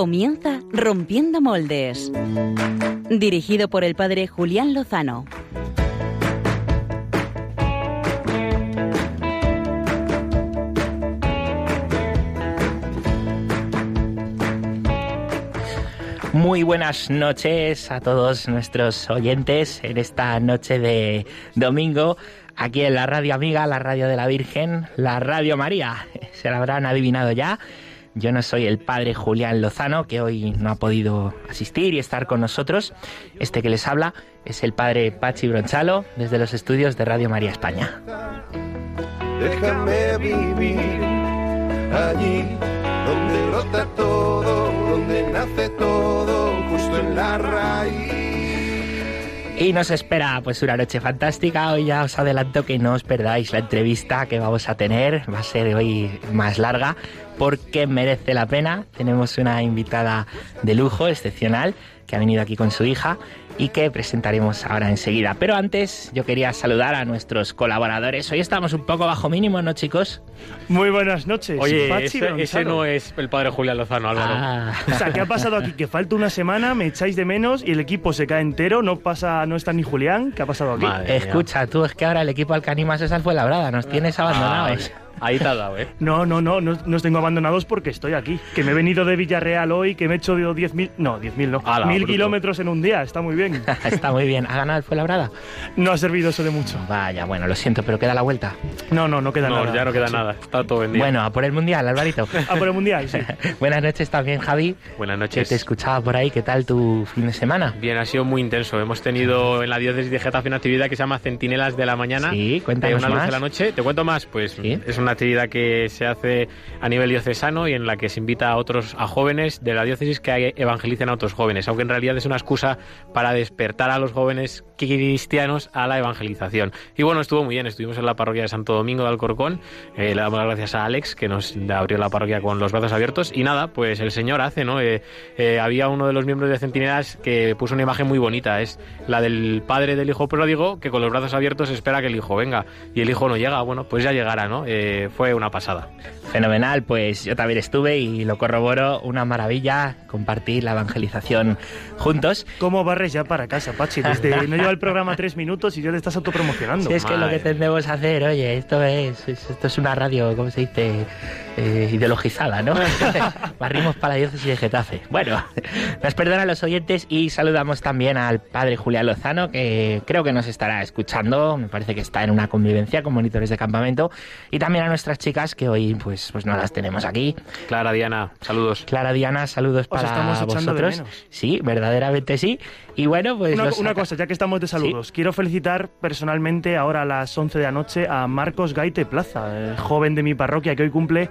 Comienza Rompiendo Moldes. Dirigido por el padre Julián Lozano. Muy buenas noches a todos nuestros oyentes en esta noche de domingo, aquí en la radio amiga, la radio de la Virgen, la radio María. Se la habrán adivinado ya. Yo no soy el padre Julián Lozano, que hoy no ha podido asistir y estar con nosotros. Este que les habla es el padre Pachi Bronchalo, desde los estudios de Radio María España. Déjame vivir allí donde brota todo, donde nace todo, justo en la raíz. Y nos espera pues una noche fantástica. Hoy ya os adelanto que no os perdáis la entrevista que vamos a tener. Va a ser hoy más larga porque merece la pena. Tenemos una invitada de lujo, excepcional, que ha venido aquí con su hija y que presentaremos ahora enseguida. Pero antes yo quería saludar a nuestros colaboradores. Hoy estamos un poco bajo mínimo, ¿no, chicos? Muy buenas noches. Oye, Pachi ese, ese no es el padre Julián Lozano, Álvaro. Ah. O sea, ¿qué ha pasado aquí? Que falta una semana, me echáis de menos y el equipo se cae entero, no pasa, no está ni Julián. ¿Qué ha pasado aquí? Madre mía. Escucha, tú es que ahora el equipo al que animas es al Fuenlabrada, nos tienes abandonados. Ahí, ahí te has dado, ¿eh? No, no, no, no, no os tengo abandonados porque estoy aquí. Que me he venido de Villarreal hoy, que me he hecho 10.000, no, 10.000 no, Ala, mil bruto. kilómetros en un día, está muy bien. Está muy bien. ¿Ha ganado el Fuenlabrada? No ha servido eso de mucho. Vaya, bueno, lo siento, pero queda la vuelta. No, no, no queda No, nada. ya no queda nada. Está todo vendido. Bueno, a por el Mundial, Alvarito. Ah, por el Mundial, sí. Buenas noches también, Javi. Buenas Que noches. te escuchaba por ahí. ¿Qué tal tu fin de semana? Bien, ha sido muy intenso. Hemos tenido en la diócesis de Getafe una actividad que se llama Centinelas de la Mañana. Sí, cuéntanos Eh, una luz de la noche. ¿Te cuento más? Pues Sí. es una actividad que se hace a nivel diocesano y en la que se invita a otros, a jóvenes de la diócesis que evangelicen a otros jóvenes, aunque en realidad es una excusa para despertar a los jóvenes cristianos a la evangelización. Y bueno, estuvo muy bien. Estuvimos en la parroquia de Santo Domingo de Alcorcón. Eh, le damos las gracias a Alex, que nos abrió la parroquia con los brazos abiertos. Y nada, pues el Señor hace, ¿no? Eh, eh, había uno de los miembros de Centinelas que puso una imagen muy bonita. Es la del padre del hijo pródigo, que con los brazos abiertos espera que el hijo venga. Y el hijo no llega. Bueno, pues ya llegará, ¿no? Eh, fue una pasada. Fenomenal, pues yo también estuve y lo corroboro. Una maravilla compartir la evangelización juntos. ¿Cómo barres ya para casa, Pachi? Desde no lleva el programa tres minutos y ya te estás autopromocionando. Si es que lo que tendemos a hacer, oye, esto es, es- esto es una radio, ¿cómo se dice? Eh, ideologizada, ¿no? Barrimos para la diócesis de Getafe. Bueno, nos perdonan los oyentes y saludamos también al padre Julián Lozano, que creo que nos estará escuchando. Me parece que está en una convivencia con monitores de campamento. Y también a nuestras chicas, que hoy pues, pues no las tenemos aquí. Clara, Diana, saludos. Clara Diana, saludos Os para estamos echando de vosotros. menos. Sí, verdaderamente sí. Y bueno, pues Una, los una saca- cosa, ya que estamos de saludos, quiero felicitar personalmente ahora a las 11 de la noche a Marcos Gaite Plaza, el joven de mi parroquia que hoy cumple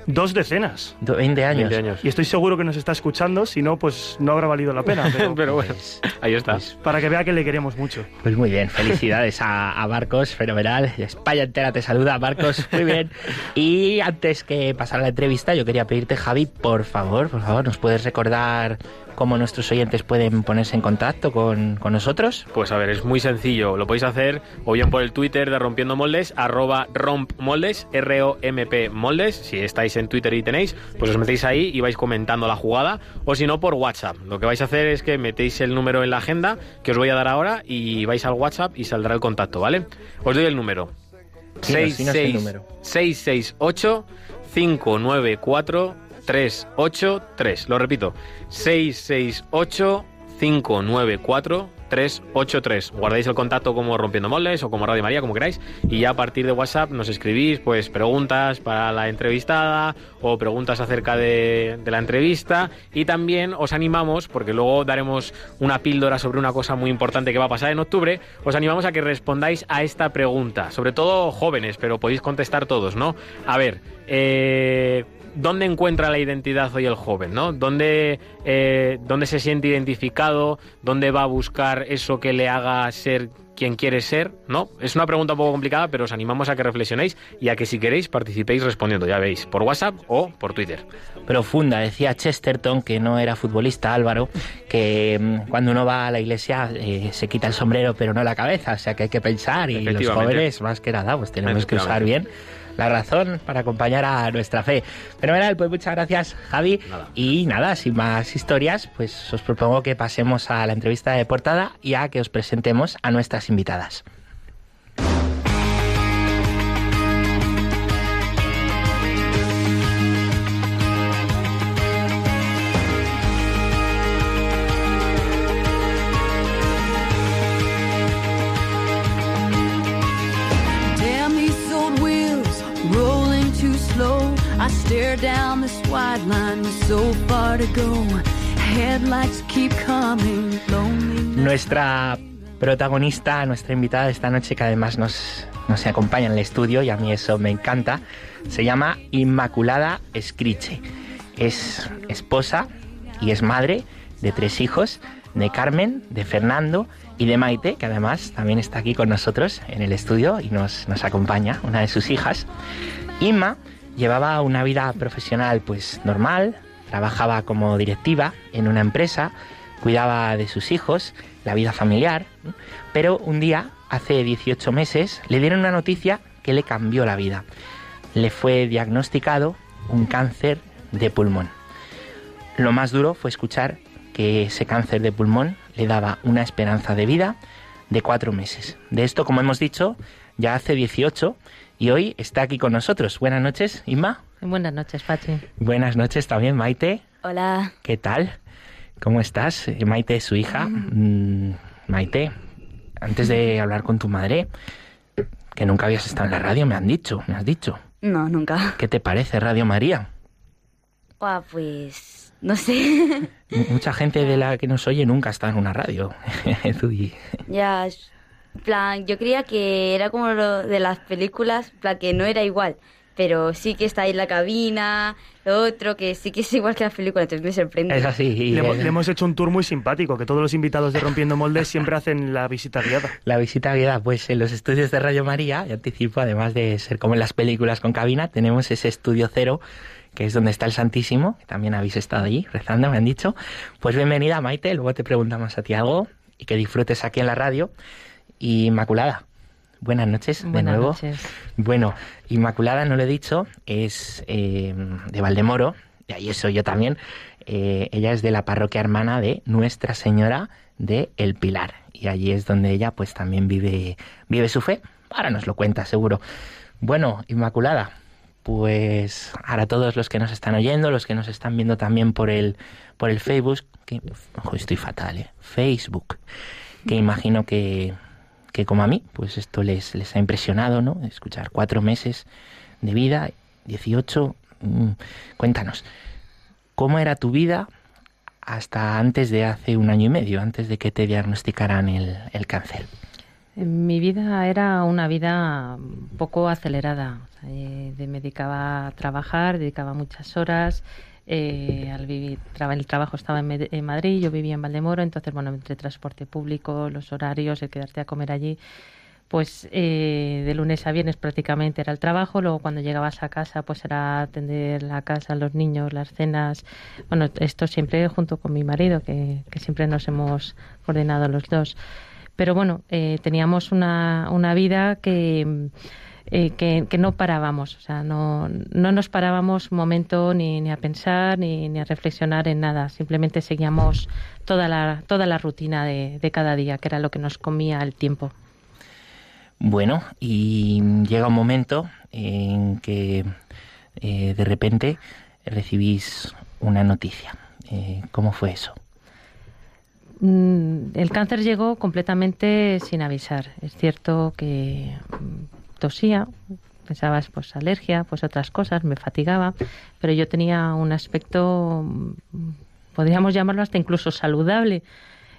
dos decenas. Do- 20 años. 20 años. Y estoy seguro que nos está escuchando, si no, pues no habrá valido la pena. Pero Pero bueno, Pues- ahí está. para que vea que le queremos mucho. Pues muy bien, felicidades a, a Marcos, fenomenal. España entera te saluda, Marcos, muy bien. Y antes que pasar a la entrevista, yo quería pedirte, Javi, por favor, por favor, ¿nos puedes recordar cómo nuestros oyentes pueden ponerse en contacto con, con nosotros? Pues a ver, es muy sencillo. Lo podéis hacer o bien por el Twitter de Rompiendo Moldes, arroba rompmoldes, R-O-M-P moldes. Si estáis en Twitter y tenéis, pues os metéis ahí y vais comentando la jugada. O si no, por WhatsApp. Lo que vais a hacer es que metéis el número en la agenda que os voy a dar ahora y vais al WhatsApp y saldrá el contacto, ¿vale? Os doy el número. Número. 668 594 383. Lo repito. 668 594 383. Guardáis el contacto como Rompiendo Moldes o como Radio María, como queráis, y ya a partir de WhatsApp nos escribís pues preguntas para la entrevistada o preguntas acerca de, de la entrevista y también os animamos, porque luego daremos una píldora sobre una cosa muy importante que va a pasar en octubre, os animamos a que respondáis a esta pregunta, sobre todo jóvenes, pero podéis contestar todos, ¿no? A ver, eh, ¿Dónde encuentra la identidad hoy el joven? ¿no? ¿Dónde, eh, ¿Dónde se siente identificado? ¿Dónde va a buscar eso que le haga ser quien quiere ser? ¿no? Es una pregunta un poco complicada, pero os animamos a que reflexionéis y a que si queréis participéis respondiendo, ya veis, por WhatsApp o por Twitter. Profunda, decía Chesterton, que no era futbolista, Álvaro, que mm, cuando uno va a la iglesia eh, se quita el sombrero pero no la cabeza, o sea que hay que pensar y los jóvenes más que nada pues tenemos que usar bien la razón para acompañar a nuestra fe. Fenomenal, pues muchas gracias, Javi. Y nada, sin más historias, pues os propongo que pasemos a la entrevista de portada y a que os presentemos a nuestras invitadas. So far to go. Headlights keep coming. Nuestra protagonista, nuestra invitada de esta noche, que además nos, nos acompaña en el estudio y a mí eso me encanta, se llama Inmaculada Escriche. Es esposa y es madre de tres hijos, de Carmen, de Fernando y de Maite, que además también está aquí con nosotros en el estudio y nos, nos acompaña, una de sus hijas. Llevaba una vida profesional pues normal, trabajaba como directiva en una empresa, cuidaba de sus hijos, la vida familiar, pero un día, hace 18 meses, le dieron una noticia que le cambió la vida. Le fue diagnosticado un cáncer de pulmón. Lo más duro fue escuchar que ese cáncer de pulmón le daba una esperanza de vida de cuatro meses. De esto, como hemos dicho, ya hace 18 y hoy está aquí con nosotros. Buenas noches, Inma. Buenas noches, Pachi. Buenas noches también, Maite. Hola. ¿Qué tal? ¿Cómo estás? Eh, Maite es su hija. Mm, Maite, antes de hablar con tu madre, que nunca habías estado en la radio, me han dicho, me has dicho. No, nunca. ¿Qué te parece Radio María? Buah, pues no sé. Mucha gente de la que nos oye nunca está en una radio. Ya, plan, yo creía que era como lo de las películas, plan que no era igual, pero sí que está ahí la cabina, lo otro, que sí que es igual que las películas, entonces me sorprende. es así. y, Le, hemos- eh, le hemos hecho un tour muy simpático, que todos los invitados de Rompiendo Moldes siempre hacen la visita guiada. La visita guiada, pues en los estudios de Radio María, y anticipo, además de ser como en las películas con cabina, tenemos ese estudio cero, que es donde está el Santísimo, que también habéis estado allí rezando, me han dicho. Pues bienvenida, Maite, luego te preguntamos a ti algo y que disfrutes aquí en la radio. Inmaculada, buenas noches de nuevo. noches. Bueno, Inmaculada, no lo he dicho, es eh, de Valdemoro, y ahí soy yo también. Eh, ella es de la parroquia hermana de Nuestra Señora de El Pilar, y allí es donde ella pues también vive, vive su fe. Ahora nos lo cuenta, seguro. Bueno, Inmaculada, pues ahora todos los que nos están oyendo, los que nos están viendo también por el, por el Facebook, que, ojo, estoy fatal, ¿eh? Facebook, que imagino que, que como a mí, pues esto les, les ha impresionado, ¿no? Escuchar cuatro meses de vida, 18. mm, Cuéntanos, ¿cómo era tu vida hasta antes de hace un año y medio, antes de que te diagnosticaran el, el cáncer? Mi vida era una vida poco acelerada. Eh, me dedicaba a trabajar, dedicaba muchas horas. Eh, al vivir, traba- el trabajo estaba en, Madrid, yo vivía en Valdemoro, entonces, bueno, entre transporte público, los horarios, el quedarte a comer allí, pues eh, de lunes a viernes prácticamente era el trabajo, luego cuando llegabas a casa pues era atender la casa, los niños, las cenas, bueno, esto siempre junto con mi marido, que, que siempre nos hemos coordinado los dos. Pero bueno, eh, teníamos una, una vida que, eh, que, que no parábamos, o sea, no, no nos parábamos un momento ni, ni a pensar ni, ni a reflexionar en nada, simplemente seguíamos toda la, toda la rutina de, de cada día, que era lo que nos comía el tiempo. Bueno, y llega un momento en que eh, de repente recibís una noticia. Eh, ¿Cómo fue eso? Mm, El cáncer llegó completamente sin avisar. Es cierto que tosía, pensabas pues alergia, pues otras cosas, me fatigaba, pero yo tenía un aspecto, mm, podríamos llamarlo hasta incluso saludable.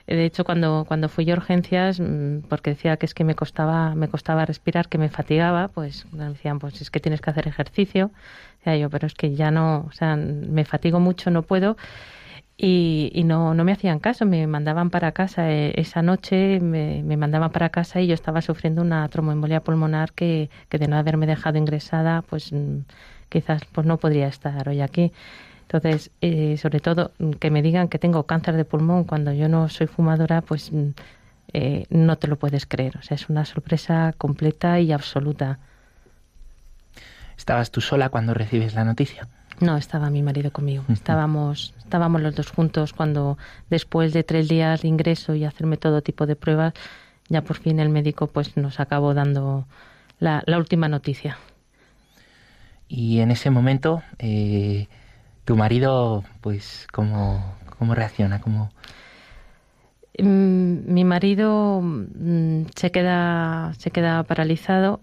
Eh, De hecho, cuando, cuando fui a urgencias, mm, porque decía que es que me costaba, me costaba respirar, que me fatigaba, pues me decían, pues es que tienes que hacer ejercicio. Decía yo, pero es que ya no, o sea, me fatigo mucho, no puedo y, y no, no me hacían caso, me mandaban para casa eh, esa noche, me, me mandaban para casa y yo estaba sufriendo una tromboembolia pulmonar que, que de no haberme dejado ingresada, pues mm, quizás pues no podría estar hoy aquí. Entonces, eh, sobre todo, mm, que me digan que tengo cáncer de pulmón cuando yo no soy fumadora, pues mm, eh, no te lo puedes creer. O sea, es una sorpresa completa y absoluta. ¿Estabas tú sola cuando recibes la noticia? No, estaba mi marido conmigo. Estábamos, estábamos los dos juntos cuando, después de tres días de ingreso y hacerme todo tipo de pruebas, ya por fin el médico pues nos acabó dando la, la última noticia. Y en ese momento, eh, tu marido, pues, ¿cómo, cómo reacciona? ¿Cómo... Mm, Mi marido mm, se queda, se queda paralizado.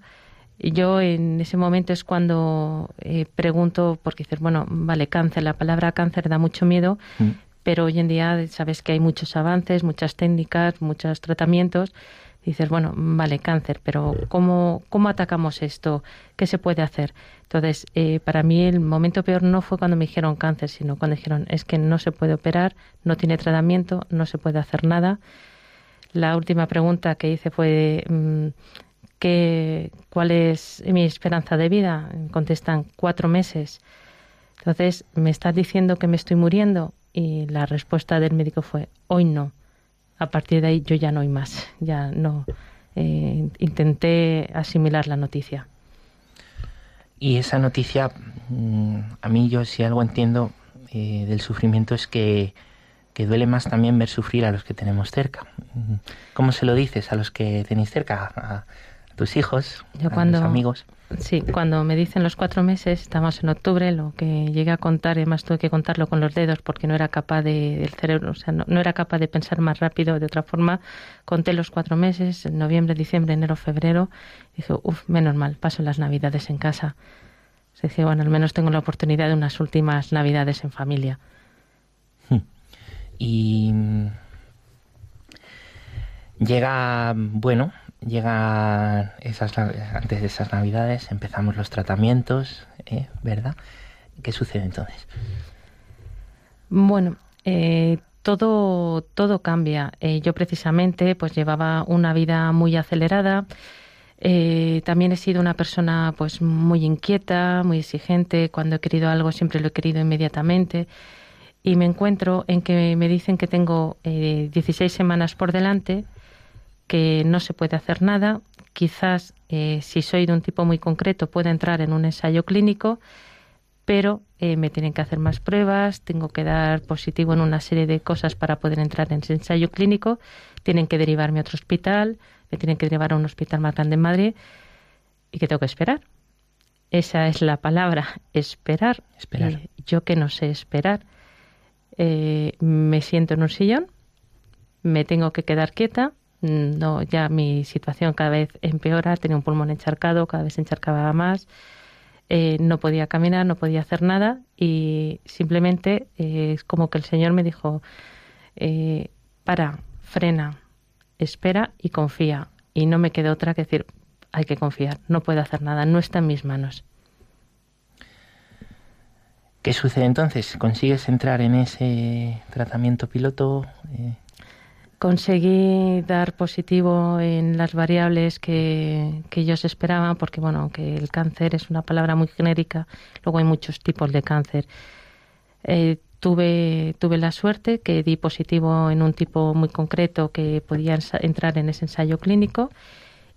Y Yo en ese momento es cuando eh, pregunto, porque dices, bueno, vale, cáncer, la palabra cáncer da mucho miedo, Mm. pero hoy en día sabes que hay muchos avances, muchas técnicas, muchos tratamientos. Dices, bueno, vale, cáncer, pero ¿cómo, cómo atacamos esto? ¿Qué se puede hacer? Entonces, eh, para mí el momento peor no fue cuando me dijeron cáncer, sino cuando dijeron, es que no se puede operar, no tiene tratamiento, no se puede hacer nada. La última pregunta que hice fue, mm, ¿qué, ¿cuál es mi esperanza de vida? Contestan, cuatro meses. Entonces, ¿me estás diciendo que me estoy muriendo? Y la respuesta del médico fue, hoy no. A partir de ahí yo ya no hay más. Ya no. Eh, intenté asimilar la noticia. Y esa noticia, mm, a mí yo si algo entiendo eh, del sufrimiento es que, que duele más también ver sufrir a los que tenemos cerca. Mm, ¿Cómo se lo dices a los que tenéis cerca? Tus hijos, Yo a cuando- tus amigos. Sí, cuando me dicen los cuatro meses, estamos en octubre, lo que llegué a contar, además tuve que contarlo con los dedos porque no era capaz de, del cerebro, o sea, no, no era capaz de pensar más rápido de otra forma. Conté los cuatro meses, en noviembre, diciembre, enero, febrero. Y dije, uff, menos mal, paso las navidades en casa. Se dije, bueno, al menos tengo la oportunidad de unas últimas navidades en familia. Y mm, llega, bueno, llega esas, antes de esas navidades, empezamos los tratamientos, ¿eh? ¿verdad? ¿Qué sucede entonces? Bueno, eh, todo, todo cambia. Eh, yo precisamente pues llevaba una vida muy acelerada. Eh, también he sido una persona pues muy inquieta, muy exigente. Cuando he querido algo siempre lo he querido inmediatamente. Y me encuentro en que me dicen que tengo eh, 16 semanas por delante, que no se puede hacer nada. Quizás eh, si soy de un tipo muy concreto pueda entrar en un ensayo clínico, pero eh, me tienen que hacer más pruebas, tengo que dar positivo en una serie de cosas para poder entrar en ese ensayo clínico, tienen que derivarme a otro hospital, me tienen que derivar a un hospital más grande en Madrid y que tengo que esperar. Esa es la palabra, esperar. Esperar. Eh, yo que no sé esperar, eh, me siento en un sillón, me tengo que quedar quieta, no, ya mi situación cada vez empeora, tenía un pulmón encharcado, cada vez se encharcaba más, eh, no podía caminar, no podía hacer nada y simplemente eh, es como que el Señor me dijo, eh, para, frena, espera y confía. Y no me quedó otra que decir, hay que confiar, no puedo hacer nada, no está en mis manos. ¿Qué sucede entonces? ¿Consigues entrar en ese tratamiento piloto? Conseguí dar positivo en las variables que, que ellos esperaban, porque bueno, aunque el cáncer es una palabra muy genérica, luego hay muchos tipos de cáncer. Eh, tuve, tuve la suerte que di positivo en un tipo muy concreto que podía entrar en ese ensayo clínico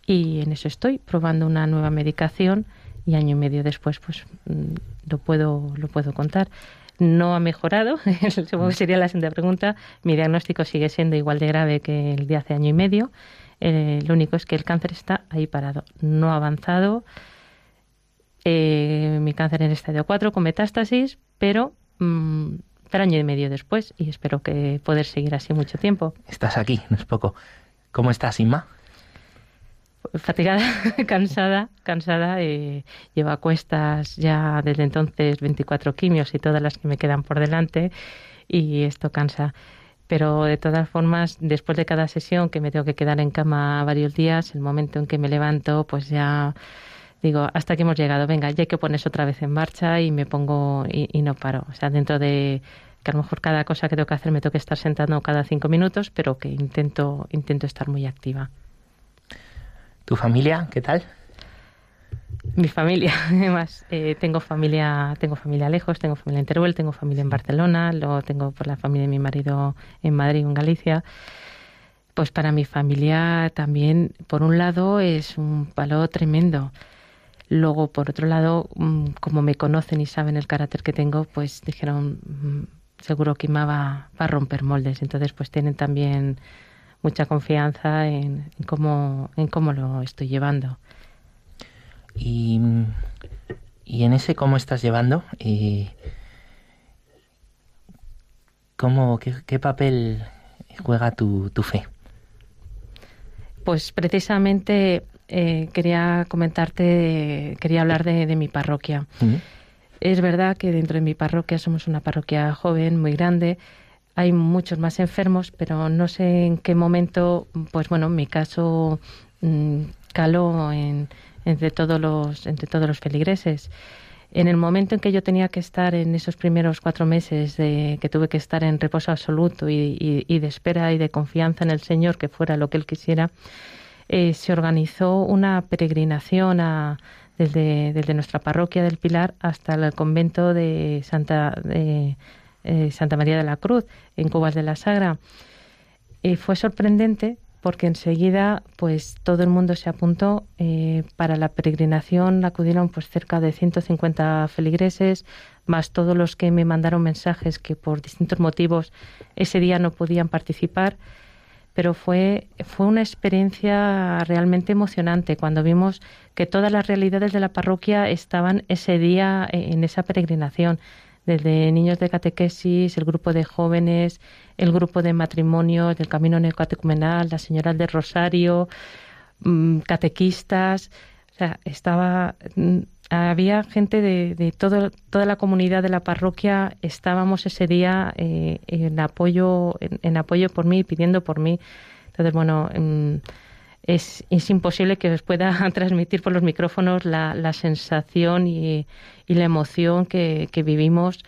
y en eso estoy, probando una nueva medicación y año y medio después pues mm, lo puedo, lo puedo contar. No ha mejorado, supongo que sería la siguiente pregunta. Mi diagnóstico sigue siendo igual de grave que el de hace año y medio. Eh, lo único es que el cáncer está ahí parado, no ha avanzado. Eh, mi cáncer en estadio 4 con metástasis, pero, mm, pero año y medio después y espero que poder seguir así mucho tiempo. estás aquí, no es poco. ¿Cómo estás, Inma? Fatigada, cansada, cansada. Eh, llevo a cuestas ya desde entonces 24 quimios y todas las que me quedan por delante y esto cansa. Pero de todas formas, después de cada sesión que me tengo que quedar en cama varios días, el momento en que me levanto, pues ya digo, hasta que hemos llegado, venga, ya hay que ponerse otra vez en marcha y me pongo y, y no paro. O sea, dentro de que a lo mejor cada cosa que tengo que hacer me tengo que estar sentando cada cinco minutos, pero que intento, intento estar muy activa. ¿Tu familia? ¿Qué tal? Mi familia, además, eh, tengo familia, tengo familia lejos, tengo familia en Teruel, tengo familia en Barcelona, luego tengo por la familia de mi marido en Madrid, en Galicia. Pues para mi familia también, por un lado, es un palo tremendo. Luego, por otro lado, mm, como me conocen y saben el carácter que tengo, pues dijeron, mm, seguro que Ima va, va a romper moldes. Entonces, pues tienen también mucha confianza en, en cómo, en cómo lo estoy llevando. Y, y en ese cómo estás llevando, eh, ¿cómo, qué, qué papel juega tu, tu fe? Pues precisamente eh, quería comentarte, quería hablar de, de mi parroquia. Es verdad que dentro de mi parroquia somos una parroquia joven, muy grande. Hay muchos más enfermos, pero no sé en qué momento, pues bueno, mi caso mm, caló en, entre todos los entre todos los feligreses. En el momento en que yo tenía que estar en esos primeros cuatro meses de que tuve que estar en reposo absoluto y, de espera y de confianza en el Señor que fuera lo que Él quisiera, eh, se organizó una peregrinación a- desde, desde nuestra parroquia del Pilar hasta el convento de Santa, de, eh, Santa María de la Cruz, en Cubas de la Sagra. Y fue sorprendente porque enseguida pues todo el mundo se apuntó eh, para la peregrinación. Acudieron pues cerca de 150 feligreses más todos los que me mandaron mensajes que por distintos motivos ese día no podían participar. Pero fue, fue una experiencia realmente emocionante cuando vimos que todas las realidades de la parroquia estaban ese día eh, en esa peregrinación, desde niños de catequesis, el grupo de jóvenes, el grupo de matrimonios del camino neocatecumenal, las señoras del Rosario, mm, catequistas, o sea, estaba mm, había gente de, de todo, toda la comunidad de la parroquia. Estábamos ese día eh, en apoyo en, en apoyo por mí pidiendo por mí. Entonces bueno mm, es, es imposible que os pueda transmitir por los micrófonos la, la sensación y, y la emoción que, que vivimos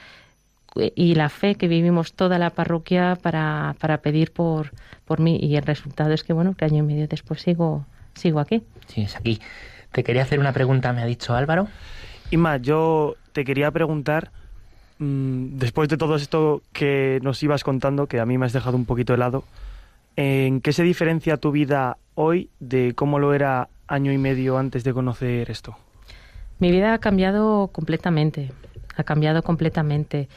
eh, y la fe que vivimos toda la parroquia para, para pedir por, por mí y el resultado es que bueno que año y medio después sigo sigo aquí Sí, es aquí. Te quería hacer una pregunta, me ha dicho Álvaro. Inma, yo te quería preguntar, mm, después de todo esto que nos ibas contando, que a mí me has dejado un poquito helado, ¿en qué se diferencia tu vida hoy de cómo lo era año y medio antes de conocer esto? Mi vida ha cambiado completamente, ha cambiado completamente.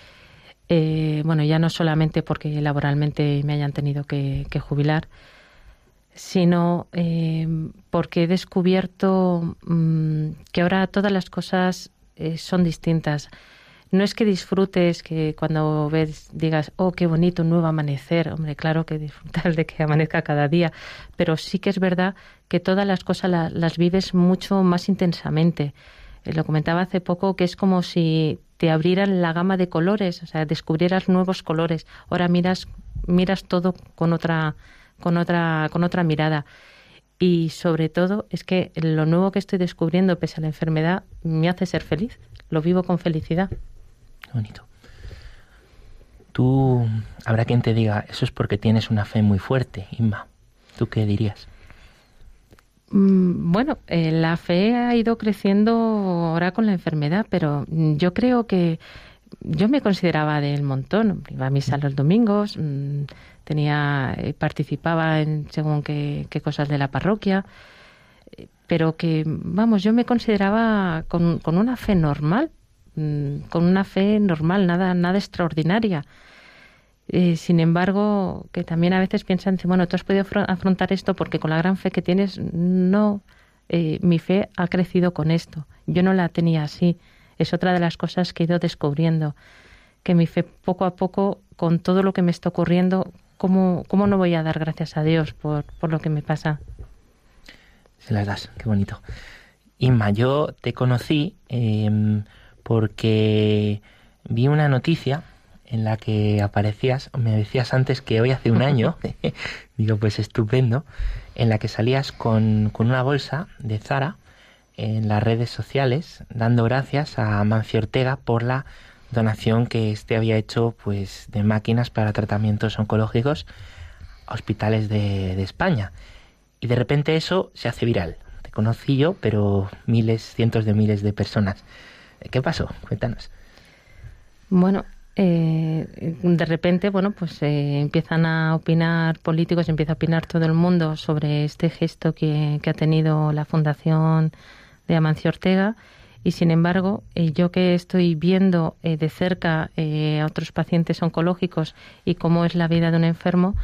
Eh, bueno, ya no solamente porque laboralmente me hayan tenido que, jubilar, sino eh, porque he descubierto mm, que ahora todas las cosas eh, son distintas. No es que disfrutes, que cuando ves digas, oh, qué bonito, un nuevo amanecer. Hombre, claro que disfrutar de que amanezca cada día, pero sí que es verdad que todas las cosas la- las vives mucho más intensamente. Eh, Lo comentaba hace poco que es como si te abrieran la gama de colores, o sea, descubrieras nuevos colores. Ahora miras, miras todo con otra, con otra, con otra mirada. Y sobre todo es que lo nuevo que estoy descubriendo, pese a la enfermedad, me hace ser feliz. Lo vivo con felicidad. Bonito. Tú, habrá quien te diga, eso es porque tienes una fe muy fuerte, Inma. ¿Tú qué dirías? Mm, Bueno, eh, la fe ha ido creciendo ahora con la enfermedad, pero mm, yo creo que yo me consideraba del montón. Iba a misa los domingos, mm, tenía, eh, participaba en según qué, qué cosas de la parroquia, eh, pero que, vamos, yo me consideraba con, con una fe normal, mm, con una fe normal, nada, nada extraordinaria. Eh, sin embargo, que también a veces piensan, bueno, tú has podido afro- afrontar esto porque con la gran fe que tienes, no, eh, mi fe ha crecido con esto. Yo no la tenía así. Es otra de las cosas que he ido descubriendo, que mi fe poco a poco, con todo lo que me está ocurriendo, ¿cómo, cómo no voy a dar gracias a Dios por, por lo que me pasa? Se las das, qué bonito. Inma, yo te conocí em, porque vi una noticia en la que aparecías, me decías antes que hoy hace un año, digo pues estupendo, en la que salías con, con una bolsa de Zara en las redes sociales dando gracias a Mancio Ortega por la donación que este había hecho pues de máquinas para tratamientos oncológicos a hospitales de, de España. Y de repente eso se hace viral. Te conocí yo, pero miles, cientos de miles de personas. ¿Qué pasó? Cuéntanos. Bueno, eh, de repente, bueno, pues eh, empiezan a opinar políticos, empieza a opinar todo el mundo sobre este gesto que, ha tenido la Fundación de Amancio Ortega y sin embargo eh, yo que estoy viendo eh, de cerca eh, a otros pacientes oncológicos y cómo es la vida de un enfermo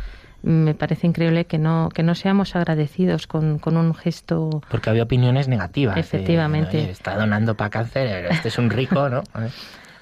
me parece increíble que no que no seamos agradecidos con, con un gesto Porque había opiniones negativas. de, Efectivamente. "Oye, está donando para cáncer, este es un rico, ¿no?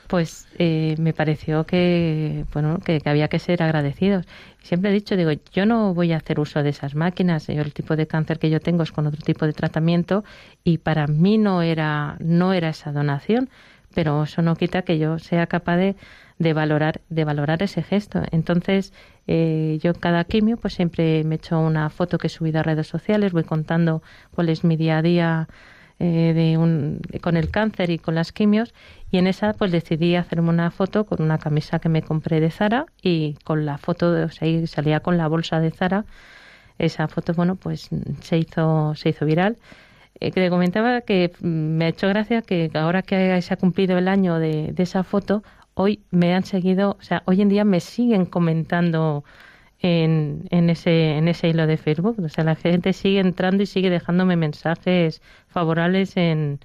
pues eh, me pareció que bueno que, que había que ser agradecidos siempre he dicho digo yo no voy a hacer uso de esas máquinas yo el tipo de cáncer que yo tengo es con otro tipo de tratamiento y para mí no era no era esa donación pero eso no quita que yo sea capaz de, de valorar de valorar ese gesto entonces eh, yo en cada quimio pues siempre me echo una foto que he subido a redes sociales voy contando cuál es mi día a día eh, de un, con el cáncer y con las quimios y en esa pues decidí hacerme una foto con una camisa que me compré de Zara y con la foto, o sea, ahí salía con la bolsa de Zara. Esa foto, bueno, pues se hizo, se hizo viral. Eh, que le comentaba que mm, me ha hecho gracia que ahora que se ha cumplido el año de, de esa foto, hoy me han seguido, o sea, hoy en día me siguen comentando en, en, ese, en ese hilo de Facebook. O sea, la gente sigue entrando y sigue dejándome mensajes favorables en,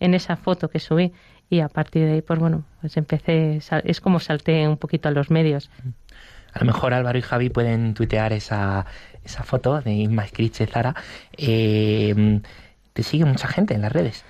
en esa foto que subí. Y a partir de ahí, pues bueno, pues empecé, es como salté un poquito a los medios. A lo mejor Álvaro y Javi pueden tuitear esa, esa foto de Inma Scriche Zara. Eh, te sigue mucha gente en las redes.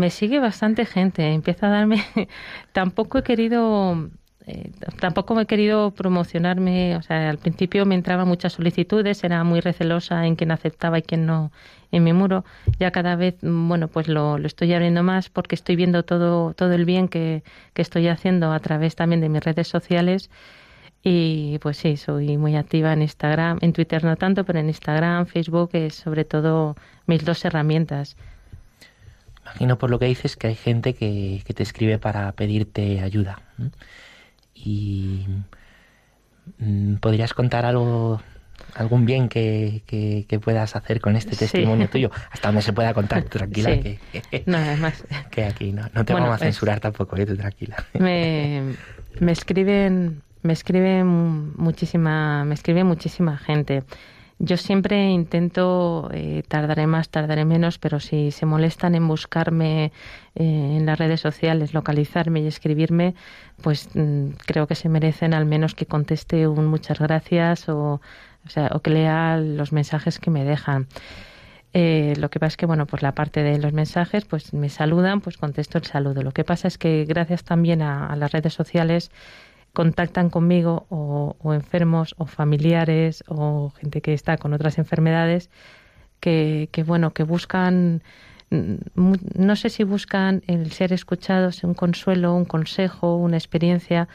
Me sigue bastante gente, empieza a darme... tampoco he querido... eh, tampoco he querido promocionarme, o sea, al principio me entraban muchas solicitudes, era muy recelosa en quién aceptaba y quién no en mi muro. Ya cada vez, mm, bueno, pues lo, lo estoy abriendo más porque estoy viendo todo, todo el bien que, que estoy haciendo a través también de mis redes sociales. Y pues sí, soy muy activa en Instagram, en Twitter no tanto, pero en Instagram, Facebook es sobre todo mis dos herramientas. Imagino por lo que dices que hay gente que, que te escribe para pedirte ayuda. Y mm, podrías contar algo, algún bien que, que- que puedas hacer con este Sí. testimonio tuyo, hasta donde se pueda contar, tranquila, Sí. que, No, además, que aquí no, no te Bueno, vamos a pues- censurar tampoco, ¿eh? tranquila. me, me escriben me escriben muchísima me escribe muchísima gente yo siempre intento eh, tardaré más tardaré menos pero si se molestan en buscarme eh, en las redes sociales localizarme y escribirme pues mm, creo que se merecen al menos que conteste un muchas gracias o o sea o que lea los mensajes que me dejan eh, lo que pasa es que, bueno, pues la parte de los mensajes, pues me saludan, pues contesto el saludo. Lo que pasa es que gracias también a, a las redes sociales contactan conmigo o, o enfermos o familiares o gente que está con otras enfermedades que, bueno, que buscan, mm, no sé si buscan el ser escuchados, un consuelo, un consejo, una experiencia,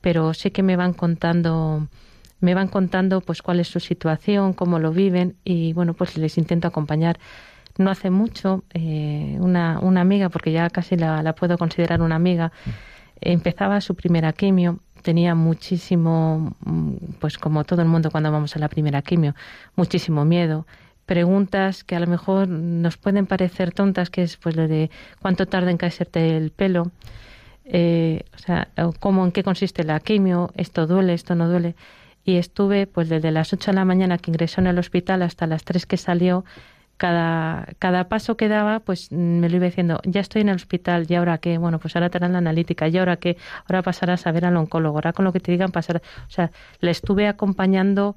pero sí que me van contando me van contando pues cuál es su situación, cómo lo viven y bueno, pues les intento acompañar. No hace mucho, eh, una, una amiga, porque ya casi la, la puedo considerar una amiga, empezaba su primera quimio, tenía muchísimo, mm, pues como todo el mundo cuando vamos a la primera quimio, muchísimo miedo, preguntas que a lo mejor nos pueden parecer tontas, que es pues lo de cuánto tarda en caerte el pelo, eh, o sea, cómo, en qué consiste la quimio, esto duele, esto no duele. Y estuve pues desde las 8 de la mañana que ingresó en el hospital hasta las 3 que salió, cada, cada paso que daba, pues mm, me lo iba diciendo, ya estoy en el hospital, ¿y ahora qué? Bueno, pues ahora te harán la analítica, ¿y ahora qué? Ahora pasarás a ver al oncólogo, ahora con lo que te digan pasar. O sea, le estuve acompañando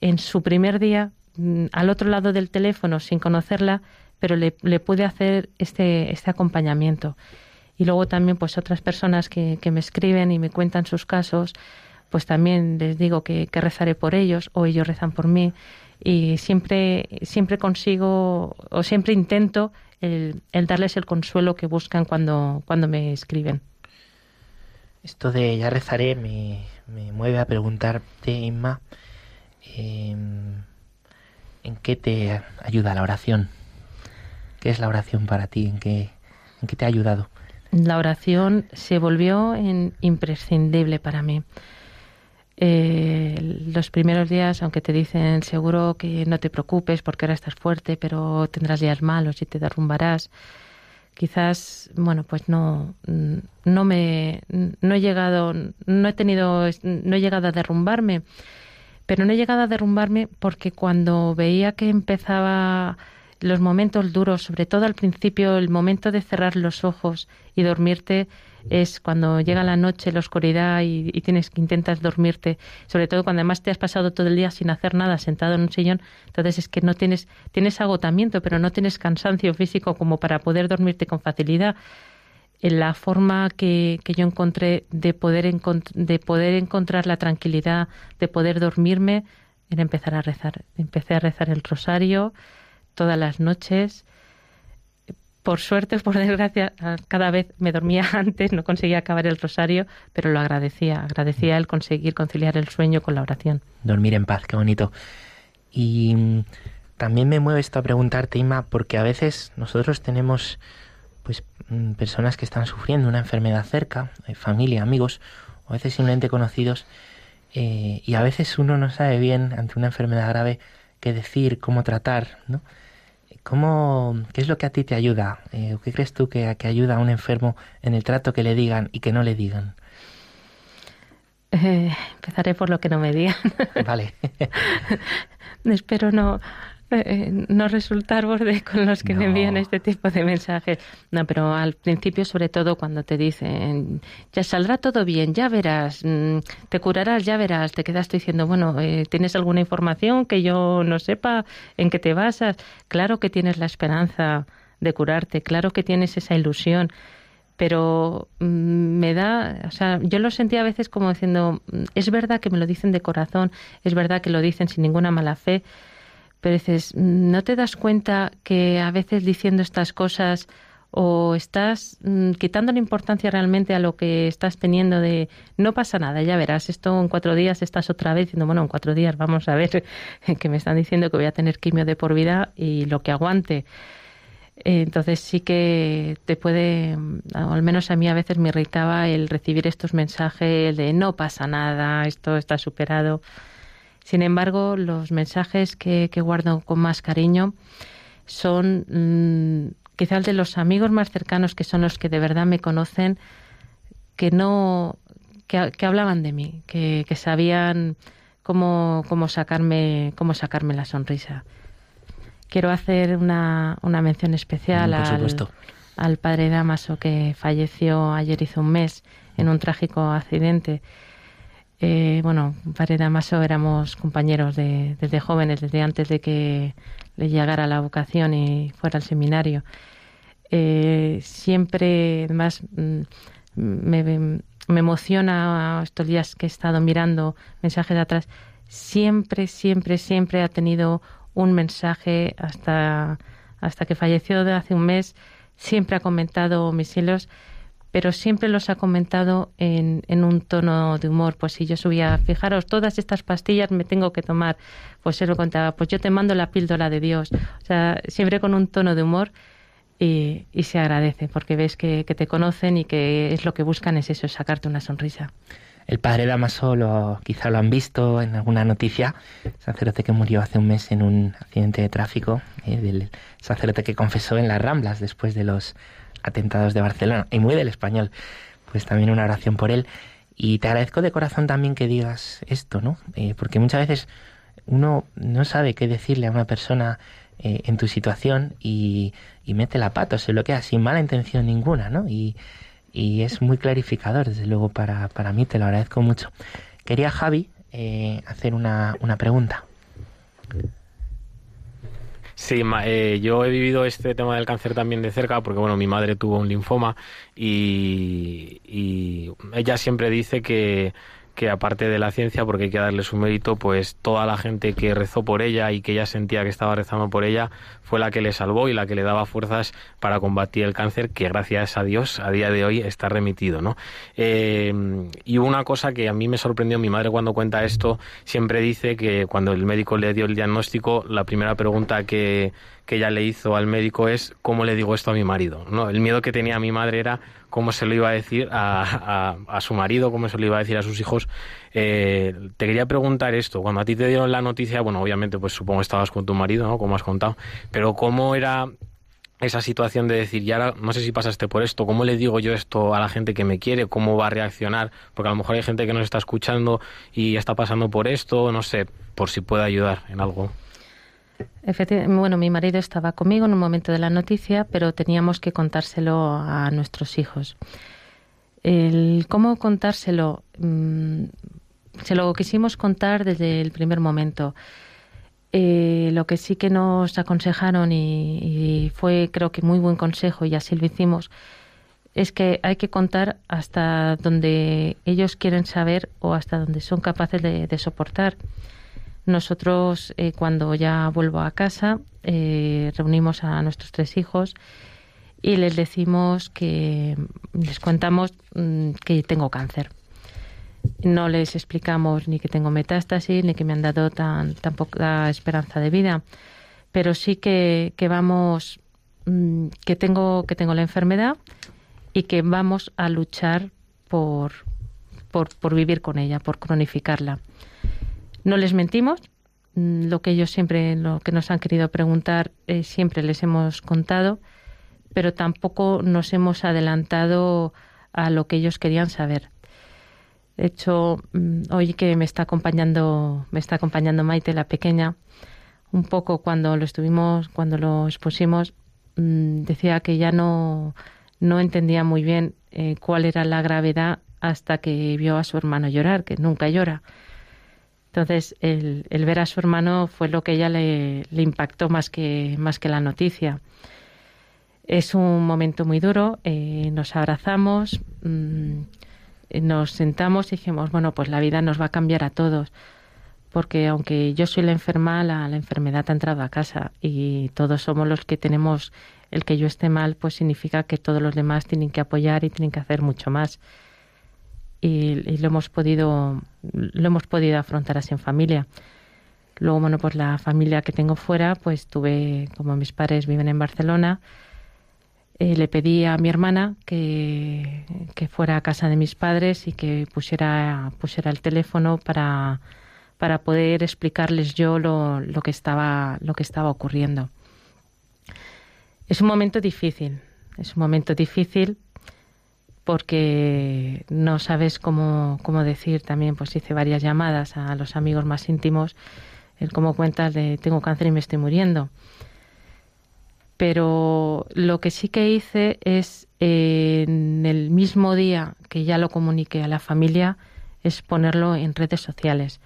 en su primer día mm, al otro lado del teléfono sin conocerla, pero le, le pude hacer este, este acompañamiento. Y luego también pues otras personas que, que me escriben y me cuentan sus casos, pues también les digo que, que rezaré por ellos o ellos rezan por mí y siempre, siempre consigo o siempre intento el, el darles el consuelo que buscan cuando, cuando me escriben. Esto de ya rezaré me, me mueve a preguntarte, Inma, em, ¿en qué te ayuda la oración? ¿Qué es la oración para ti? ¿En qué, en qué te ha ayudado? La oración se volvió en imprescindible para mí. Eh, los primeros días, aunque te dicen seguro que no te preocupes porque ahora estás fuerte, pero tendrás días malos y te derrumbarás, quizás, bueno, pues no, no me, no he llegado, no he tenido, no he llegado a derrumbarme, pero no he llegado a derrumbarme porque cuando veía que empezaba los momentos duros, sobre todo al principio, el momento de cerrar los ojos y dormirte es cuando llega la noche, la oscuridad y, tienes que intentas dormirte, sobre todo cuando además te has pasado todo el día sin hacer nada, sentado en un sillón, entonces es que no tienes tienes agotamiento, pero no tienes cansancio físico como para poder dormirte con facilidad. La forma que, que yo encontré de poder, de poder encontrar la tranquilidad, de poder dormirme, era empezar a rezar. Empecé a rezar el rosario todas las noches por suerte, por desgracia, cada vez me dormía antes, no conseguía acabar el rosario, pero lo agradecía, agradecía el conseguir conciliar el sueño con la oración. Dormir en paz, qué bonito. Y mm, también me mueve esto a preguntarte, Ima, porque a veces nosotros tenemos pues mm, personas que están sufriendo una enfermedad cerca, eh, familia, amigos, o a veces simplemente conocidos, eh, y a veces uno no sabe bien ante una enfermedad grave qué decir, cómo tratar, ¿no? ¿Cómo, ¿Qué es lo que a ti te ayuda? Eh, ¿Qué crees tú que, que, ayuda a un enfermo en el trato que le digan y que no le digan? Eh, empezaré por lo que no me digan. Vale. Espero no, eh, no resultar borde con los que me envían este tipo de mensajes. No, pero al principio, sobre todo, cuando te dicen, ya saldrá todo bien, ya verás, mm, te curarás, ya verás, te quedas diciendo, bueno, eh, ¿tienes alguna información que yo no sepa en qué te basas? Claro que tienes la esperanza de curarte, claro que tienes esa ilusión pero mm, me da, o sea, yo lo sentía a veces como diciendo, es verdad que me lo dicen de corazón, es verdad que lo dicen sin ninguna mala fe, pero dices, ¿no te das cuenta que a veces diciendo estas cosas o estás mm, quitando la importancia realmente a lo que estás teniendo de no pasa nada, ya verás, esto en cuatro días estás otra vez diciendo, bueno, en cuatro días vamos a ver que me están diciendo que voy a tener quimio de por vida y lo que aguante. Entonces sí que te puede, o al menos a mí a veces me irritaba el recibir estos mensajes de no pasa nada, esto está superado. Sin embargo, los mensajes que, guardo con más cariño son mm, quizás de los amigos más cercanos que son los que de verdad me conocen, que no, que, hablaban de mí, que, sabían cómo, cómo sacarme, cómo sacarme la sonrisa. Quiero hacer una, una mención especial al, al padre Damaso que falleció ayer hizo un mes en un trágico accidente eh, bueno, Padre Damaso éramos compañeros de, desde jóvenes, desde antes de que le llegara la vocación y fuera al seminario. Eh, siempre, además, mm, me, emociona estos días que he estado mirando mensajes de atrás. Siempre, siempre, siempre ha tenido un mensaje hasta, hasta que falleció de hace un mes. Siempre ha comentado mis hilos pero siempre los ha comentado en, en, un tono de humor. Pues si yo subía, fijaros, todas estas pastillas me tengo que tomar, pues él lo contaba, pues yo te mando la píldora de Dios. O sea, siempre con un tono de humor y, y se agradece porque ves que, que, te conocen y que es lo que buscan es eso, sacarte una sonrisa. El padre Damaso lo, quizá lo han visto en alguna noticia, sacerdote que murió hace un mes en un accidente de tráfico, el sacerdote que confesó en las Ramblas después de los atentados de Barcelona y muy del español, pues también una oración por él. Y te agradezco de corazón también que digas esto, ¿no? Eh, porque muchas veces uno no sabe qué decirle a una persona eh, en tu situación y, mete la pata, se bloquea sin mala intención ninguna, ¿no? Y, y es muy clarificador, desde luego, para, para, mí, te lo agradezco mucho. Quería, Javi, eh, hacer una, una pregunta. Sí, eh, yo he vivido este tema del cáncer también de cerca porque, bueno, mi madre tuvo un linfoma y, y ella siempre dice que que aparte de la ciencia, porque hay que darle su mérito, pues toda la gente que rezó por ella y que ella sentía que estaba rezando por ella fue la que le salvó y la que le daba fuerzas para combatir el cáncer, que gracias a Dios a día de hoy está remitido, ¿no? Eh, y una cosa que a mí me sorprendió, mi madre cuando cuenta esto siempre dice que cuando el médico le dio el diagnóstico, la primera pregunta que, que ella le hizo al médico es ¿cómo le digo esto a mi marido? ¿no? El miedo que tenía mi madre era cómo se lo iba a decir a, a, su marido, cómo se lo iba a decir a sus hijos. Eh, te quería preguntar esto, cuando a ti te dieron la noticia, bueno, obviamente pues supongo que estabas con tu marido, ¿no? Como has contado, pero ¿cómo era esa situación de decir, ya no sé si pasaste por esto, ¿cómo le digo yo esto a la gente que me quiere? ¿Cómo va a reaccionar? Porque a lo mejor hay gente que nos está escuchando y está pasando por esto, no sé, por si puede ayudar en algo. Bueno, mi marido estaba conmigo en un momento de la noticia, pero teníamos que contárselo a nuestros hijos. El cómo contárselo, mm, se lo quisimos contar desde el primer momento. Eh, lo que sí que nos aconsejaron y, y fue creo que muy buen consejo y así lo hicimos es que hay que contar hasta donde ellos quieren saber o hasta donde son capaces de soportar. Nosotros, eh, cuando ya vuelvo a casa, eh, reunimos a nuestros tres hijos y les decimos que les contamos mm, que tengo cáncer. No les explicamos ni que tengo metástasis ni que me han dado tan, tan poca esperanza de vida, pero sí que, vamos mm, que tengo que tengo la enfermedad y que vamos a luchar por, por, por vivir con ella, por cronificarla. No les mentimos, mm, lo que ellos siempre, lo que nos han querido preguntar, eh, siempre les hemos contado, pero tampoco nos hemos adelantado a lo que ellos querían saber. De hecho, mm, hoy que me está acompañando, me está acompañando Maite, la pequeña, un poco cuando lo estuvimos, cuando lo expusimos, mm, decía que ya no, no entendía muy bien eh, cuál era la gravedad hasta que vio a su hermano llorar, que nunca llora. Entonces, el, el ver a su hermano fue lo que ella le, impactó más que, más que la noticia. Es un momento muy duro, eh, nos abrazamos, mmm, nos sentamos y dijimos, bueno, pues la vida nos va a cambiar a todos, porque aunque yo soy la enferma, la, la enfermedad ha entrado a casa y todos somos los que tenemos el que yo esté mal, pues significa que todos los demás tienen que apoyar y tienen que hacer mucho más. Y, lo hemos podido lo hemos podido afrontar así en familia. Luego, bueno, pues la familia que tengo fuera, pues tuve, como mis padres viven en Barcelona, eh, le pedí a mi hermana que, que, fuera a casa de mis padres y que pusiera, pusiera el teléfono para, para poder explicarles yo lo, lo, que estaba, lo que estaba ocurriendo. Es un momento difícil, es un momento difícil porque no sabes cómo, cómo decir también, pues hice varias llamadas a los amigos más íntimos, el cómo cuentas de tengo cáncer y me estoy muriendo. Pero lo que sí que hice es en el mismo día que ya lo comuniqué a la familia, es ponerlo en redes sociales.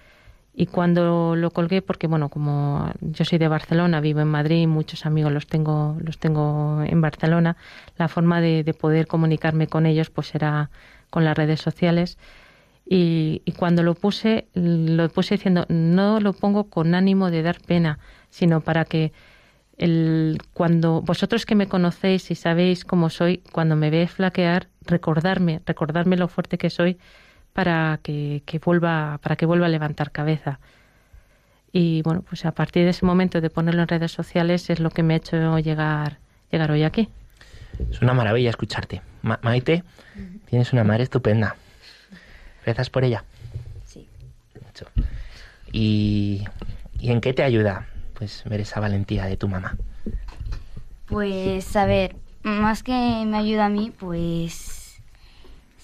Y cuando lo colgué, porque bueno, como yo soy de Barcelona, vivo en Madrid, muchos amigos los tengo, los tengo en Barcelona, la forma de, de poder comunicarme con ellos pues era con las redes sociales. Y, y, cuando lo puse, lo puse diciendo, no lo pongo con ánimo de dar pena, sino para que el, cuando vosotros que me conocéis y sabéis cómo soy, cuando me veis flaquear, recordarme, recordarme lo fuerte que soy para que, que, vuelva para que vuelva a levantar cabeza. Y bueno pues a partir de ese momento de ponerlo en redes sociales es lo que me ha hecho llegar llegar hoy aquí. Es una maravilla escucharte. Ma Maite tienes una madre estupenda. Rezas por ella. Sí. Mucho. y y en qué te ayuda pues ver esa valentía de tu mamá pues a ver más que me ayuda a mí pues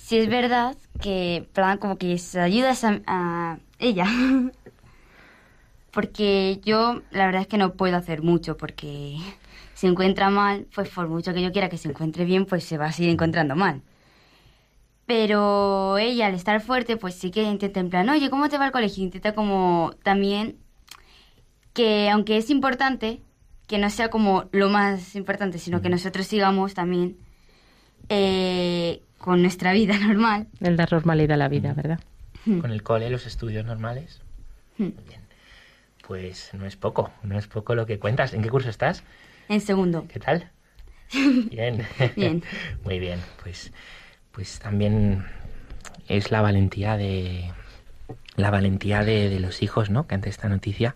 si es verdad que, plan, como que se ayuda a, a ella. porque yo, la verdad es que no puedo hacer mucho, porque se encuentra mal, pues por mucho que yo quiera que se encuentre bien, pues se va a seguir encontrando mal. Pero ella, al estar fuerte, pues sí que intenta en plan, oye, ¿cómo te va el colegio? Intenta como también que, aunque es importante, que no sea como lo más importante, sino que nosotros sigamos también eh, con nuestra vida normal. El dar normalidad a la vida, ¿verdad? Con el cole, los estudios normales. Bien. Pues no es poco, no es poco lo que cuentas. ¿En qué curso estás? En segundo. ¿Qué tal? Bien. bien. Muy bien. Pues, pues también es la valentía de la valentía de, de los hijos, ¿no? Que ante esta noticia